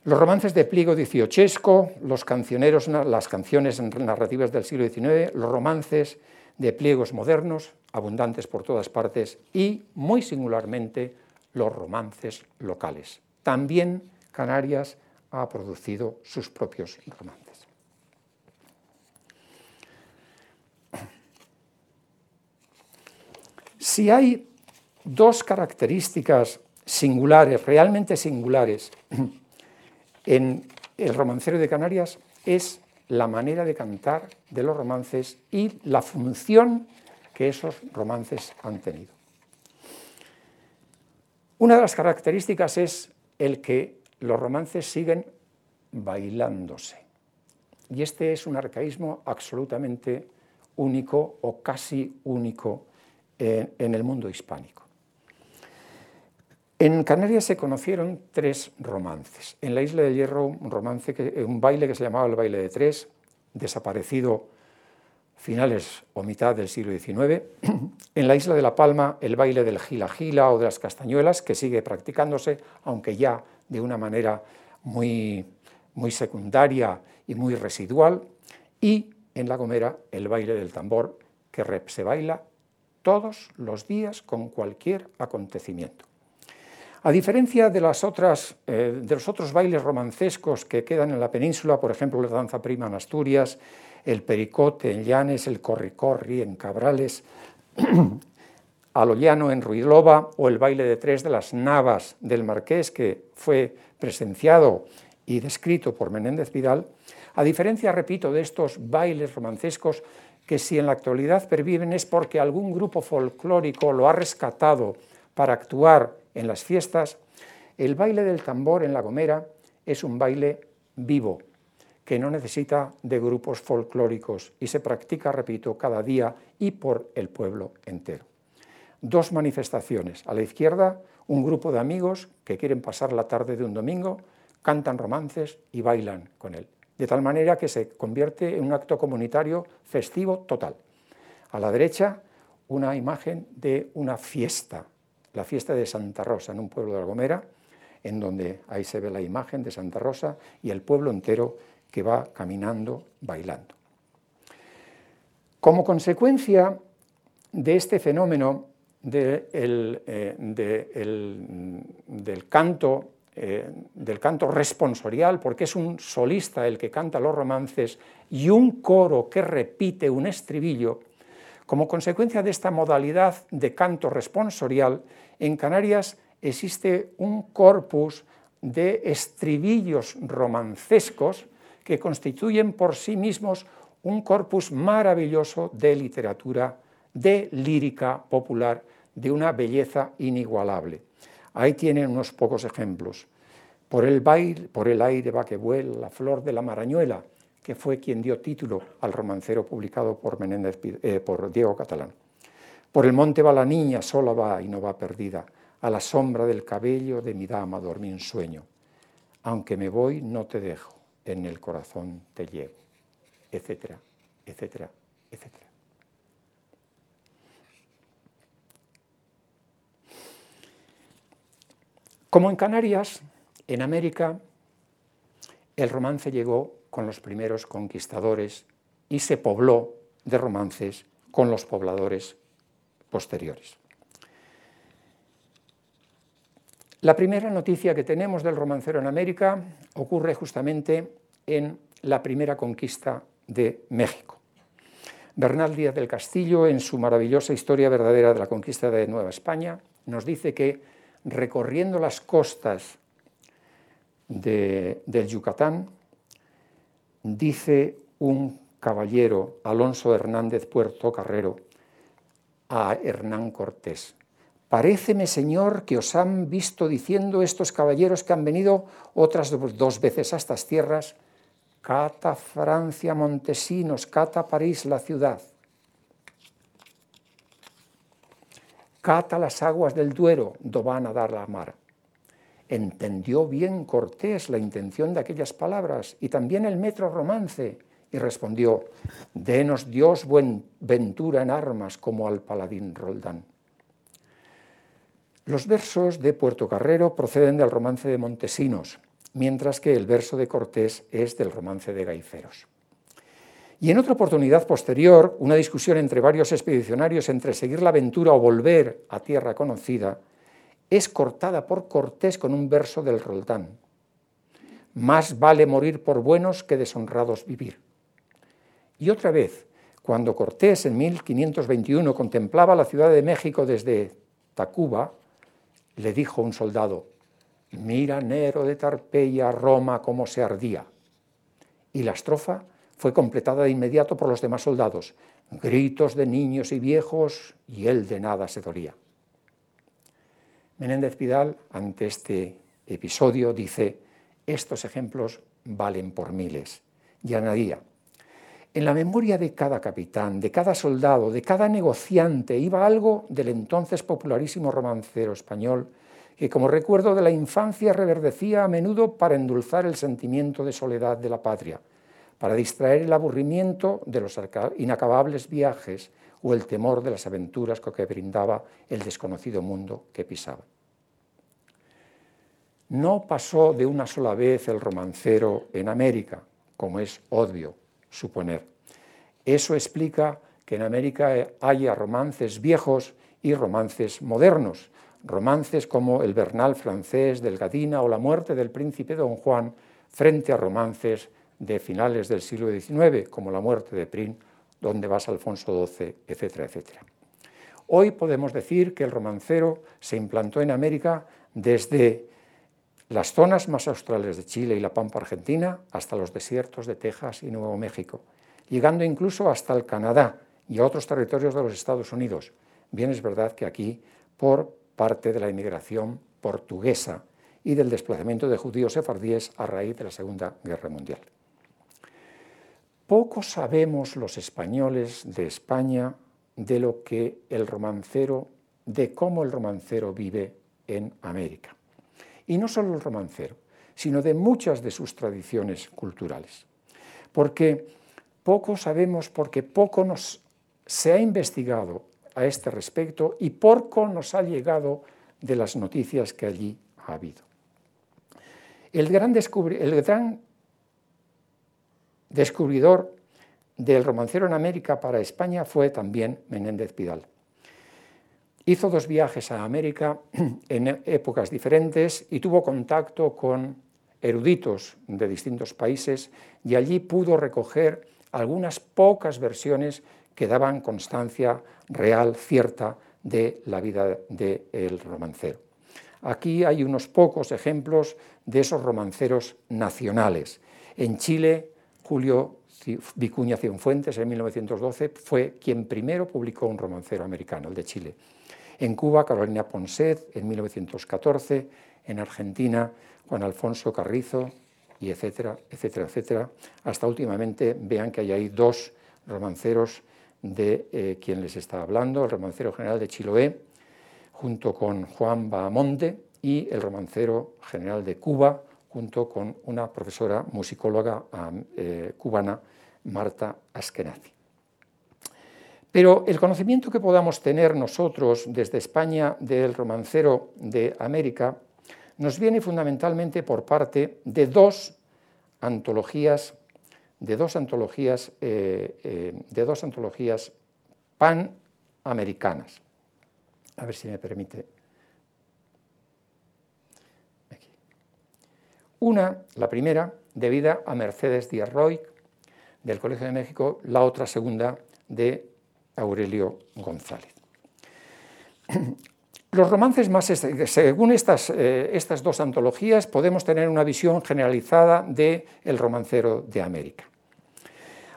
Los romances de pliego diciochesco, los cancioneros, las canciones narrativas del siglo XIX, los romances de pliegos modernos, abundantes por todas partes, y muy singularmente los romances locales. También Canarias ha producido sus propios romances. Si hay dos características singulares, realmente singulares, en el romancero de Canarias es la manera de cantar de los romances y la función que esos romances han tenido. Una de las características es el que los romances siguen bailándose. Y este es un arcaísmo absolutamente único o casi único en, el mundo hispánico. En Canarias se conocieron tres romances. En la Isla de Hierro, un, romance que, un baile que se llamaba el baile de tres, desaparecido finales o mitad del siglo XIX. <clears throat> En la Isla de La Palma, el baile del gila gila o de las castañuelas, que sigue practicándose, aunque ya de una manera muy, muy secundaria y muy residual. Y en La Gomera, el baile del tambor, que se baila todos los días con cualquier acontecimiento. A diferencia de, las otras, eh, de los otros bailes romancescos que quedan en la península, por ejemplo, la danza prima en Asturias, el pericote en Llanes, el corri-corri en Cabrales, <clears throat> a en Ruidlova o el baile de tres de las navas del Marqués, que fue presenciado y descrito por Menéndez Vidal, a diferencia, repito, de estos bailes romancescos que si en la actualidad perviven es porque algún grupo folclórico lo ha rescatado para actuar en las fiestas, el baile del tambor en La Gomera es un baile vivo, que no necesita de grupos folclóricos y se practica, repito, cada día y por el pueblo entero. Dos manifestaciones. A la izquierda, un grupo de amigos que quieren pasar la tarde de un domingo, cantan romances y bailan con él, de tal manera que se convierte en un acto comunitario festivo total. A la derecha, una imagen de una fiesta la fiesta de Santa Rosa en un pueblo de La Gomera, en donde ahí se ve la imagen de Santa Rosa y el pueblo entero que va caminando, bailando. Como consecuencia de este fenómeno eh, del canto eh, del canto responsorial, porque es un solista el que canta los romances y un coro que repite un estribillo, como consecuencia de esta modalidad de canto responsorial, en Canarias existe un corpus de estribillos romancescos que constituyen por sí mismos un corpus maravilloso de literatura, de lírica popular, de una belleza inigualable. Ahí tienen unos pocos ejemplos. Por el, baile, por el aire va que vuela la flor de la marañuela, que fue quien dio título al romancero publicado por, eh, por Diego Catalán. Por el monte va la niña, sola va y no va perdida, a la sombra del cabello de mi dama dormí un sueño. Aunque me voy, no te dejo, en el corazón te llevo, etcétera, etcétera, etcétera. Como en Canarias, en América, el romance llegó con los primeros conquistadores y se pobló de romances con los pobladores posteriores. La primera noticia que tenemos del romancero en América ocurre justamente en la primera conquista de México. Bernal Díaz del Castillo, en su maravillosa historia verdadera de la conquista de Nueva España, nos dice que recorriendo las costas del Yucatán, dice un caballero, Alonso Hernández Puerto Carrero, a Hernán Cortés. Paréceme, señor, que os han visto diciendo estos caballeros que han venido otras dos veces a estas tierras, cata Francia Montesinos, cata París la ciudad. Cata las aguas del Duero, do van a dar la mar. Entendió bien Cortés la intención de aquellas palabras y también el metro romance, y respondió, Denos Dios buen ventura en armas como al paladín Roldán. Los versos de Puerto Carrero proceden del romance de Montesinos, mientras que el verso de Cortés es del romance de Gaiferos. Y en otra oportunidad posterior, una discusión entre varios expedicionarios entre seguir la aventura o volver a tierra conocida, es cortada por Cortés con un verso del Roldán. Más vale morir por buenos que deshonrados vivir. Y otra vez, cuando Cortés en 1521 contemplaba la Ciudad de México desde Tacuba, le dijo un soldado, mira Nero de Tarpeya, Roma, cómo se ardía. Y la estrofa fue completada de inmediato por los demás soldados. Gritos de niños y viejos y él de nada se dolía. Menéndez Pidal, ante este episodio, dice, estos ejemplos valen por miles. Y añadía, en la memoria de cada capitán, de cada soldado, de cada negociante, iba algo del entonces popularísimo romancero español, que como recuerdo de la infancia reverdecía a menudo para endulzar el sentimiento de soledad de la patria para distraer el aburrimiento de los inacabables viajes o el temor de las aventuras que brindaba el desconocido mundo que pisaba. No pasó de una sola vez el romancero en América, como es obvio suponer. Eso explica que en América haya romances viejos y romances modernos, romances como El Bernal francés del Gadina o La muerte del príncipe Don Juan, frente a romances de finales del siglo XIX, como la muerte de Prin, donde vas Alfonso XII, etcétera, etcétera. Hoy podemos decir que el romancero se implantó en América desde las zonas más australes de Chile y la Pampa Argentina hasta los desiertos de Texas y Nuevo México, llegando incluso hasta el Canadá y a otros territorios de los Estados Unidos. Bien es verdad que aquí, por parte de la inmigración portuguesa y del desplazamiento de judíos sefardíes a raíz de la Segunda Guerra Mundial. Poco sabemos los españoles de España de lo que el romancero, de cómo el romancero vive en América. Y no solo el romancero, sino de muchas de sus tradiciones culturales. Porque poco sabemos, porque poco nos se ha investigado a este respecto y poco nos ha llegado de las noticias que allí ha habido. El gran, el gran descubridor del romancero en América para España fue también Menéndez Pidal. Hizo dos viajes a América <clears throat> en épocas diferentes y tuvo contacto con eruditos de distintos países y allí pudo recoger algunas pocas versiones que daban constancia real, cierta, de la vida del romancero. Aquí hay unos pocos ejemplos de esos romanceros nacionales. En Chile, Julio Vicuña Cienfuentes, en 1912, fue quien primero publicó un romancero americano, el de Chile. En Cuba, Carolina Ponset, en 1914, en Argentina, Juan Alfonso Carrizo, y etcétera, etcétera, etcétera, hasta últimamente vean que hay ahí dos romanceros de eh, quien les está hablando, el romancero general de Chiloé, junto con Juan Bahamonde, y el romancero general de Cuba, junto con una profesora musicóloga eh, cubana, Marta Askenazi. Pero el conocimiento que podamos tener nosotros desde España del romancero de América nos viene fundamentalmente por parte de dos antologías, de dos antologías, eh, eh, de dos antologías panamericanas. A ver si me permite. Una, la primera, debida a Mercedes Díaz Roy, del Colegio de México, la otra segunda de Aurelio González. <clears throat> Los romances más, según estas, eh, estas dos antologías, podemos tener una visión generalizada del el romancero de América.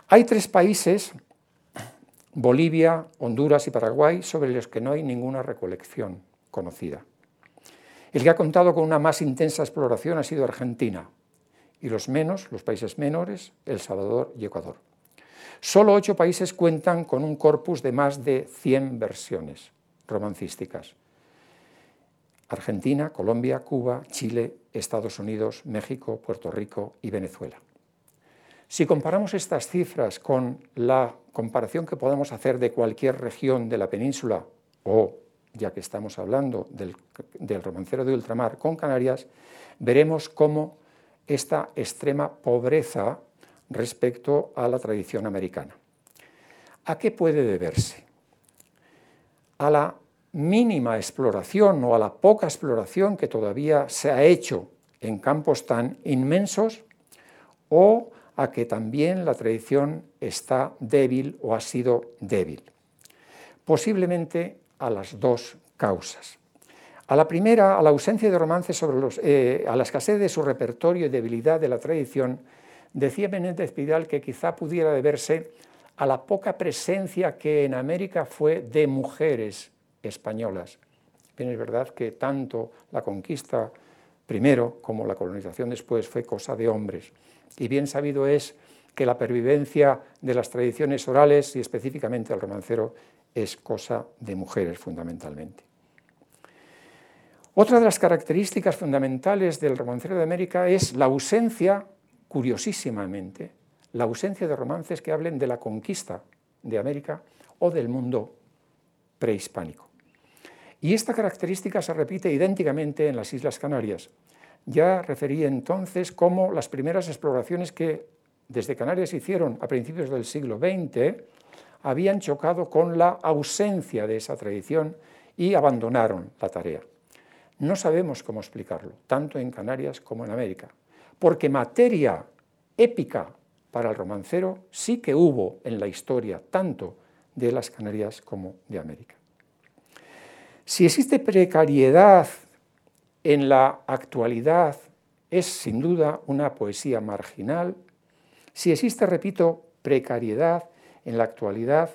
Hay tres países, Bolivia, Honduras y Paraguay, sobre los que no hay ninguna recolección conocida. El que ha contado con una más intensa exploración ha sido Argentina, y los menos, los países menores, El Salvador y Ecuador. Solo ocho países cuentan con un corpus de más de 100 versiones romancísticas. Argentina, Colombia, Cuba, Chile, Estados Unidos, México, Puerto Rico y Venezuela. Si comparamos estas cifras con la comparación que podemos hacer de cualquier región de la península o, ya que estamos hablando del, romancero de ultramar, con Canarias, veremos cómo esta extrema pobreza respecto a la tradición americana. ¿A qué puede deberse? A la mínima exploración o a la poca exploración que todavía se ha hecho en campos tan inmensos o a que también la tradición está débil o ha sido débil. Posiblemente a las dos causas. A la primera, a la ausencia de romances eh, a la escasez de su repertorio y debilidad de la tradición, decía Menéndez Pidal que quizá pudiera deberse a la poca presencia que en América fue de mujeres españolas. Bien, es verdad que tanto la conquista primero como la colonización después fue cosa de hombres. Y bien sabido es que la pervivencia de las tradiciones orales y específicamente el romancero es cosa de mujeres fundamentalmente. Otra de las características fundamentales del romancero de América es la ausencia, curiosísimamente, la ausencia de romances que hablen de la conquista de América o del mundo prehispánico. Y esta característica se repite idénticamente en las Islas Canarias. Ya referí entonces cómo las primeras exploraciones que desde Canarias hicieron a principios del siglo XX habían chocado con la ausencia de esa tradición y abandonaron la tarea. No sabemos cómo explicarlo, tanto en Canarias como en América, porque materia épica para el romancero sí que hubo en la historia, tanto de las Canarias como de América. Si existe precariedad en la actualidad, es sin duda una poesía marginal. Si existe, repito, precariedad en la actualidad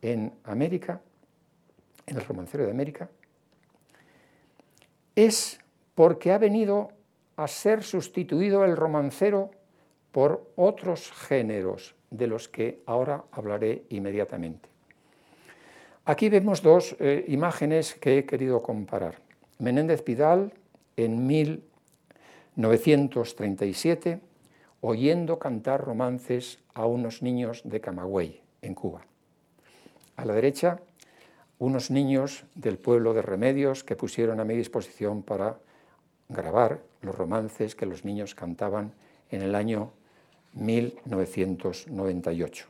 en América, en el romancero de América, es porque ha venido a ser sustituido el romancero por otros géneros de los que ahora hablaré inmediatamente. Aquí vemos dos eh, imágenes que he querido comparar. Menéndez Pidal en 1937 oyendo cantar romances a unos niños de Camagüey, en Cuba. A la derecha, unos niños del pueblo de Remedios que pusieron a mi disposición para grabar los romances que los niños cantaban en el año 1998.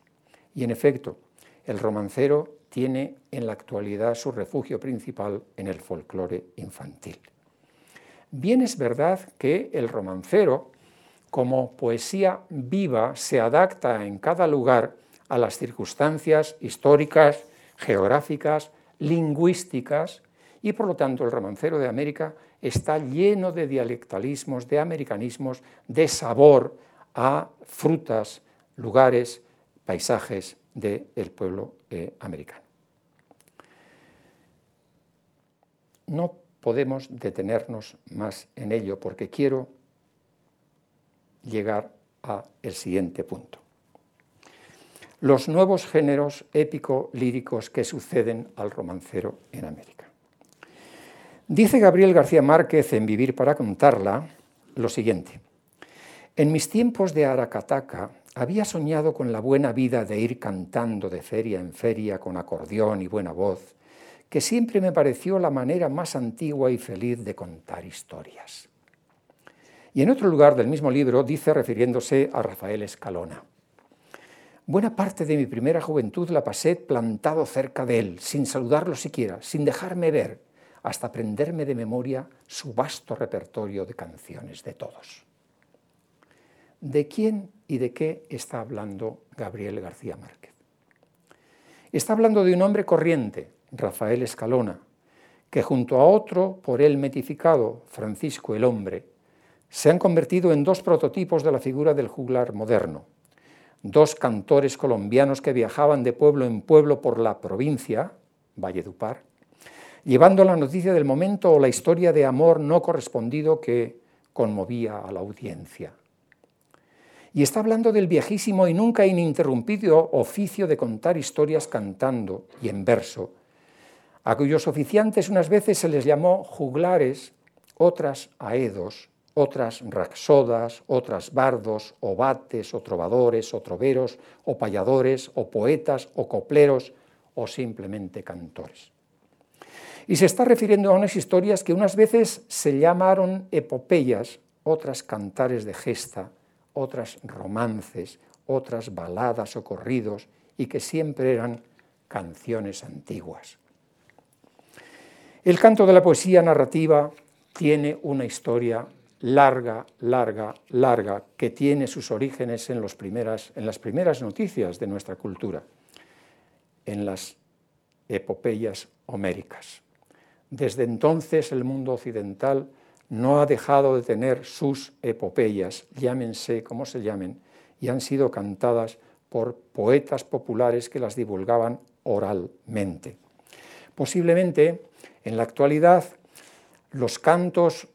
Y en efecto, el romancero tiene en la actualidad su refugio principal en el folclore infantil. Bien es verdad que el romancero, como poesía viva, se adapta en cada lugar a las circunstancias históricas, geográficas, lingüísticas, y por lo tanto el romancero de América está lleno de dialectalismos, de americanismos, de sabor a frutas, lugares, paisajes del pueblo eh, americano. No podemos detenernos más en ello porque quiero llegar a el siguiente punto. Los nuevos géneros épico-líricos que suceden al romancero en América. Dice Gabriel García Márquez en Vivir para contarla lo siguiente. En mis tiempos de Aracataca había soñado con la buena vida de ir cantando de feria en feria con acordeón y buena voz, que siempre me pareció la manera más antigua y feliz de contar historias. Y en otro lugar del mismo libro dice, refiriéndose a Rafael Escalona, Buena parte de mi primera juventud la pasé plantado cerca de él, sin saludarlo siquiera, sin dejarme ver, hasta aprenderme de memoria su vasto repertorio de canciones de todos. ¿De quién y de qué está hablando Gabriel García Márquez? Está hablando de un hombre corriente, Rafael Escalona, que junto a otro por él metificado, Francisco el Hombre, se han convertido en dos prototipos de la figura del juglar moderno, dos cantores colombianos que viajaban de pueblo en pueblo por la provincia, Valledupar, llevando la noticia del momento o la historia de amor no correspondido que conmovía a la audiencia. Y está hablando del viejísimo y nunca ininterrumpido oficio de contar historias cantando y en verso, a cuyos oficiantes unas veces se les llamó juglares, otras aedos, otras raxodas, otras bardos, o bates, o trovadores, o troveros, o payadores, o poetas, o copleros, o simplemente cantores. Y se está refiriendo a unas historias que unas veces se llamaron epopeyas, otras cantares de gesta, otras romances, otras baladas o corridos, y que siempre eran canciones antiguas. El canto de la poesía narrativa tiene una historia larga, larga, larga, que tiene sus orígenes en, las primeras noticias de nuestra cultura, en las epopeyas homéricas. Desde entonces el mundo occidental no ha dejado de tener sus epopeyas, llámense como se llamen, y han sido cantadas por poetas populares que las divulgaban oralmente. Posiblemente, en la actualidad, los cantos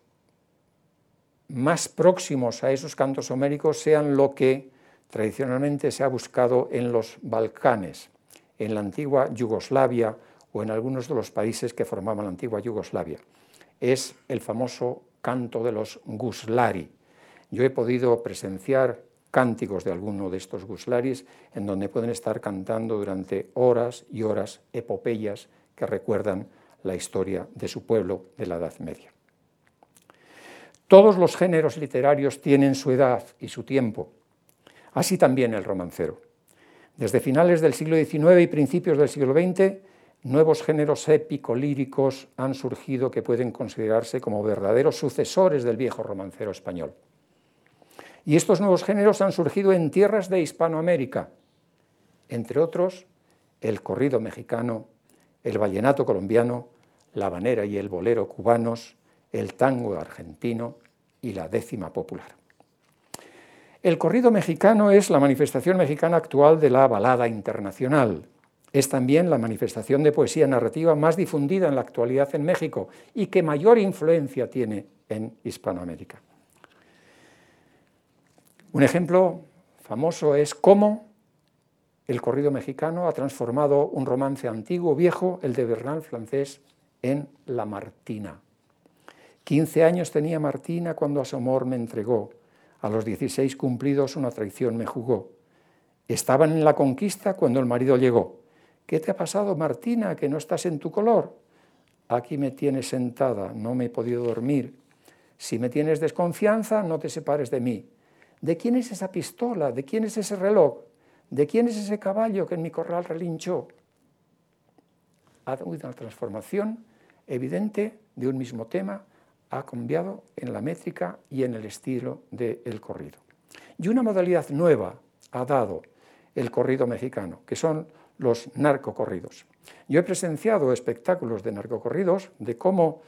más próximos a esos cantos homéricos sean lo que tradicionalmente se ha buscado en los Balcanes, en la antigua Yugoslavia o en algunos de los países que formaban la antigua Yugoslavia. Es el famoso canto de los guslari. Yo he podido presenciar cánticos de alguno de estos guslaris en donde pueden estar cantando durante horas y horas epopeyas que recuerdan la historia de su pueblo de la Edad Media. Todos los géneros literarios tienen su edad y su tiempo, así también el romancero. Desde finales del siglo XIX y principios del siglo XX, nuevos géneros épico-líricos han surgido que pueden considerarse como verdaderos sucesores del viejo romancero español. Y estos nuevos géneros han surgido en tierras de Hispanoamérica, entre otros el corrido mexicano, el vallenato colombiano, la habanera y el bolero cubanos, el tango argentino y la décima popular. El corrido mexicano es la manifestación mexicana actual de la balada internacional, es también la manifestación de poesía narrativa más difundida en la actualidad en México y que mayor influencia tiene en Hispanoamérica. Un ejemplo famoso es cómo el corrido mexicano ha transformado un romance antiguo, viejo, el de Bernal francés, en La Martina. Quince años tenía Martina cuando a su amor me entregó. A los dieciséis cumplidos una traición me jugó. Estaban en la conquista cuando el marido llegó. ¿Qué te ha pasado, Martina, que no estás en tu color? Aquí me tienes sentada, no me he podido dormir. Si me tienes desconfianza, no te separes de mí. ¿De quién es esa pistola? ¿De quién es ese reloj? ¿De quién es ese caballo que en mi corral relinchó? Ha una transformación evidente de un mismo tema, ha cambiado en la métrica y en el estilo del corrido. Y una modalidad nueva ha dado el corrido mexicano, que son los narcocorridos. Yo he presenciado espectáculos de narcocorridos, de cómo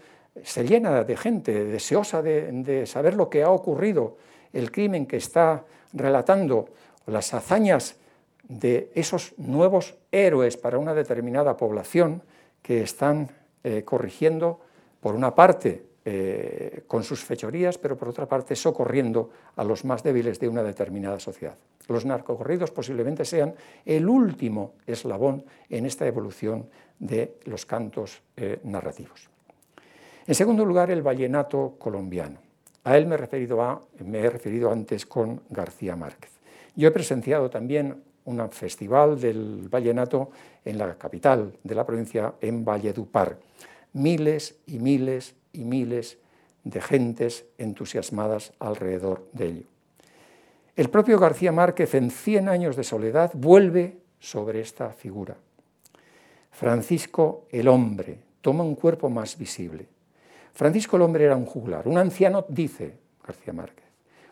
se llena de gente deseosa de, saber lo que ha ocurrido, el crimen que está relatando, las hazañas de esos nuevos héroes para una determinada población que están eh, corrigiendo, por una parte, eh, con sus fechorías, pero por otra parte socorriendo a los más débiles de una determinada sociedad. Los narcocorridos posiblemente sean el último eslabón en esta evolución de los cantos eh, narrativos. En segundo lugar, el vallenato colombiano. A él me he, referido antes con García Márquez. Yo he presenciado también un festival del vallenato en la capital de la provincia, en Valledupar. Miles y miles y miles de gentes entusiasmadas alrededor de ello. El propio García Márquez en Cien años de soledad vuelve sobre esta figura. Francisco el hombre toma un cuerpo más visible. Francisco el hombre era un juglar, un anciano, dice García Márquez,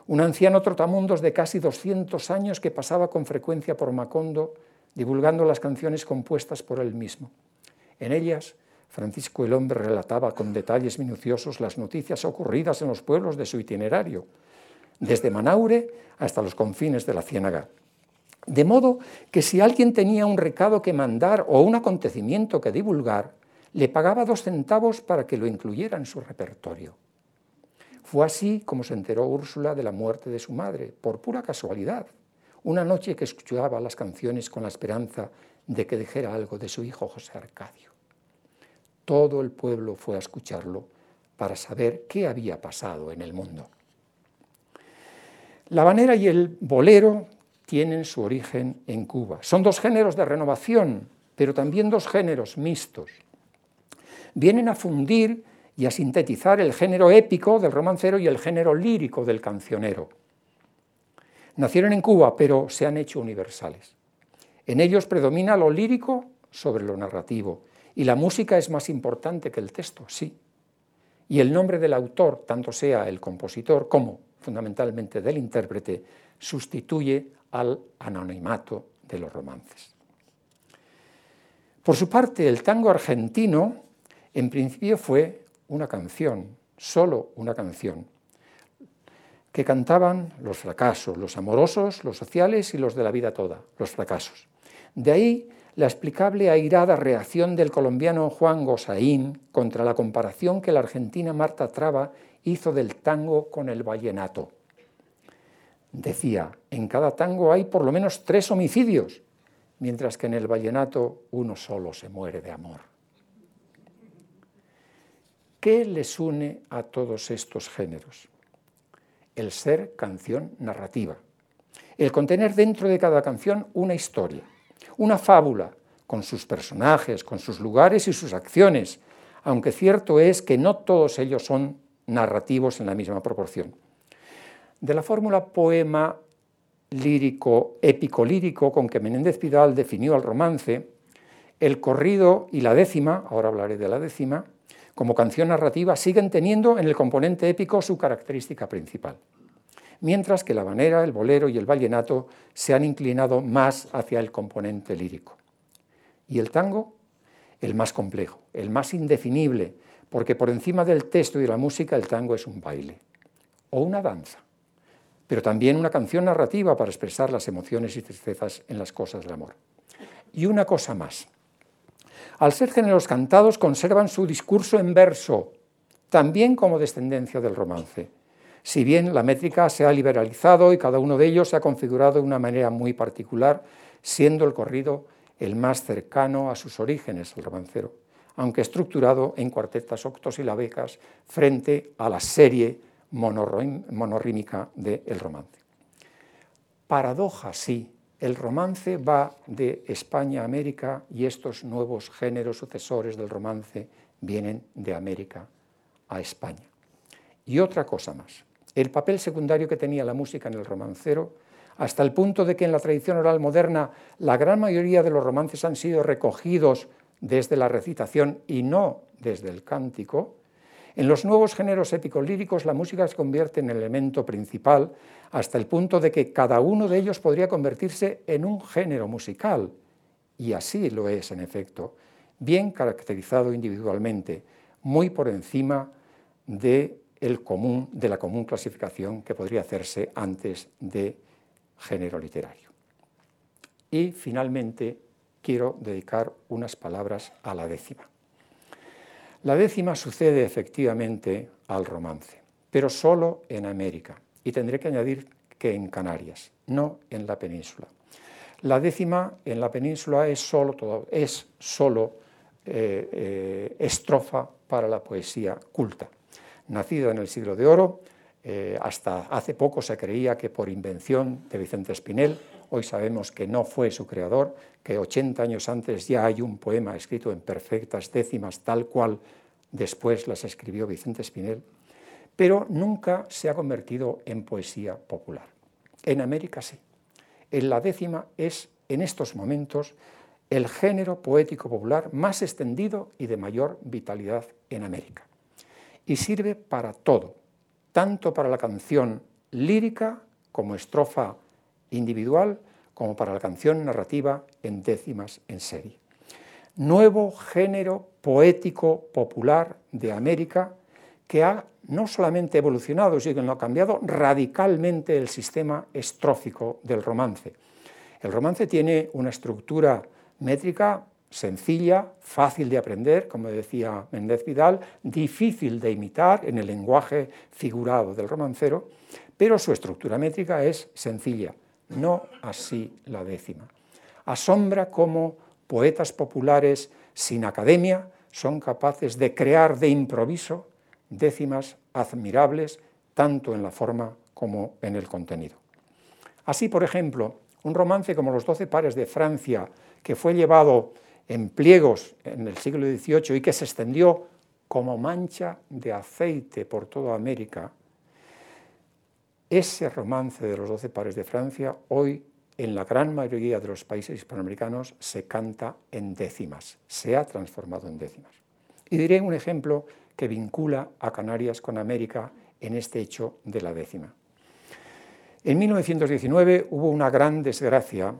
un anciano trotamundos de casi 200 años que pasaba con frecuencia por Macondo divulgando las canciones compuestas por él mismo. En ellas Francisco el Hombre relataba con detalles minuciosos las noticias ocurridas en los pueblos de su itinerario, desde Manaure hasta los confines de la Ciénaga. De modo que si alguien tenía un recado que mandar o un acontecimiento que divulgar, le pagaba dos centavos para que lo incluyera en su repertorio. Fue así como se enteró Úrsula de la muerte de su madre, por pura casualidad, una noche que escuchaba las canciones con la esperanza de que dijera algo de su hijo José Arcadio. Todo el pueblo fue a escucharlo para saber qué había pasado en el mundo. La banera y el bolero tienen su origen en Cuba. Son dos géneros de renovación, pero también dos géneros mixtos. Vienen a fundir y a sintetizar el género épico del romancero y el género lírico del cancionero. Nacieron en Cuba, pero se han hecho universales. En ellos predomina lo lírico sobre lo narrativo y la música es más importante que el texto, sí. Y el nombre del autor, tanto sea el compositor como fundamentalmente del intérprete, sustituye al anonimato de los romances. Por su parte, el tango argentino en principio fue una canción, solo una canción, que cantaban los fracasos, los amorosos, los sociales y los de la vida toda, los fracasos. De ahí la explicable airada reacción del colombiano Juan Gosaín contra la comparación que la argentina Marta Traba hizo del tango con el vallenato. Decía, en cada tango hay por lo menos tres homicidios, mientras que en el vallenato uno solo se muere de amor. ¿Qué les une a todos estos géneros? El ser canción narrativa, el contener dentro de cada canción una historia una fábula con sus personajes, con sus lugares y sus acciones, aunque cierto es que no todos ellos son narrativos en la misma proporción. De la fórmula poema lírico, épico lírico, con que Menéndez Pidal definió el romance, el corrido y la décima, ahora hablaré de la décima, como canción narrativa, siguen teniendo en el componente épico su característica principal mientras que la banera, el bolero y el vallenato se han inclinado más hacia el componente lírico. Y el tango, el más complejo, el más indefinible, porque por encima del texto y de la música el tango es un baile o una danza, pero también una canción narrativa para expresar las emociones y tristezas en las cosas del amor. Y una cosa más. Al ser géneros cantados conservan su discurso en verso, también como descendencia del romance si bien la métrica se ha liberalizado y cada uno de ellos se ha configurado de una manera muy particular, siendo el corrido el más cercano a sus orígenes, el romancero, aunque estructurado en cuartetas octosilabecas frente a la serie monorrímica del romance. Paradoja, sí, el romance va de España a América y estos nuevos géneros sucesores del romance vienen de América a España. Y otra cosa más, el papel secundario que tenía la música en el romancero, hasta el punto de que en la tradición oral moderna la gran mayoría de los romances han sido recogidos desde la recitación y no desde el cántico, en los nuevos géneros épicos líricos la música se convierte en el elemento principal hasta el punto de que cada uno de ellos podría convertirse en un género musical, y así lo es en efecto, bien caracterizado individualmente, muy por encima de, el común, de la común clasificación que podría hacerse antes de género literario. Y finalmente quiero dedicar unas palabras a la décima. La décima sucede efectivamente al romance, pero solo en América, y tendré que añadir que en Canarias, no en la península. La décima en la península es solo, es solo eh, eh, estrofa para la poesía culta. Nacida en el siglo de oro, eh, hasta hace poco se creía que por invención de Vicente Espinel, hoy sabemos que no fue su creador, que 80 años antes ya hay un poema escrito en perfectas décimas, tal cual después las escribió Vicente Espinel, pero nunca se ha convertido en poesía popular. En América sí. En la décima es, en estos momentos, el género poético popular más extendido y de mayor vitalidad en América. Y sirve para todo, tanto para la canción lírica como estrofa individual, como para la canción narrativa en décimas en serie. Nuevo género poético popular de América que ha no solamente evolucionado, sino que ha cambiado radicalmente el sistema estrófico del romance. El romance tiene una estructura métrica sencilla, fácil de aprender, como decía Méndez Vidal, difícil de imitar en el lenguaje figurado del romancero, pero su estructura métrica es sencilla, no así la décima. Asombra cómo poetas populares sin academia son capaces de crear de improviso décimas admirables tanto en la forma como en el contenido. Así, por ejemplo, un romance como Los Doce Pares de Francia, que fue llevado en pliegos en el siglo XVIII y que se extendió como mancha de aceite por toda América, ese romance de los Doce Pares de Francia hoy en la gran mayoría de los países hispanoamericanos se canta en décimas, se ha transformado en décimas. Y diré un ejemplo que vincula a Canarias con América en este hecho de la décima. En 1919 hubo una gran desgracia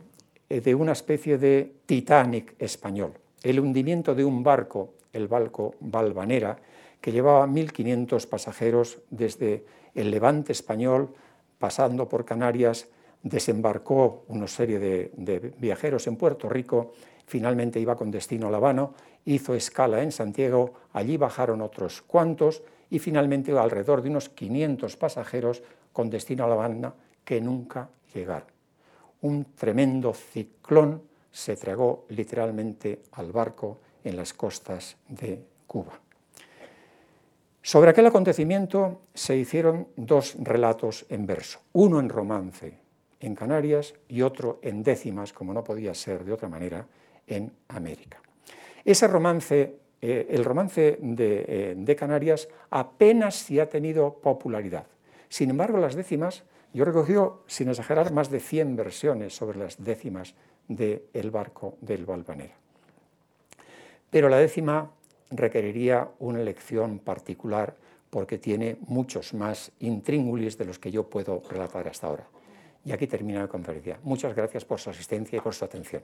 de una especie de Titanic español, el hundimiento de un barco, el barco Valvanera, que llevaba 1.500 pasajeros desde el levante español, pasando por Canarias, desembarcó una serie de, de, viajeros en Puerto Rico, finalmente iba con destino a La Habana hizo escala en Santiago, allí bajaron otros cuantos y finalmente alrededor de unos 500 pasajeros con destino a La Habana que nunca llegaron. Un tremendo ciclón se tragó literalmente al barco en las costas de Cuba. Sobre aquel acontecimiento se hicieron dos relatos en verso, uno en romance en Canarias y otro en décimas, como no podía ser de otra manera, en América. Ese romance, eh, el romance eh, de, Canarias, apenas si ha tenido popularidad. Sin embargo, las décimas, yo he recogido, sin exagerar, más de 100 versiones sobre las décimas del El barco del Valvanera. Pero la décima requeriría una elección particular porque tiene muchos más intríngulis de los que yo puedo relatar hasta ahora. Y aquí termina la conferencia. Muchas gracias por su asistencia y por su atención.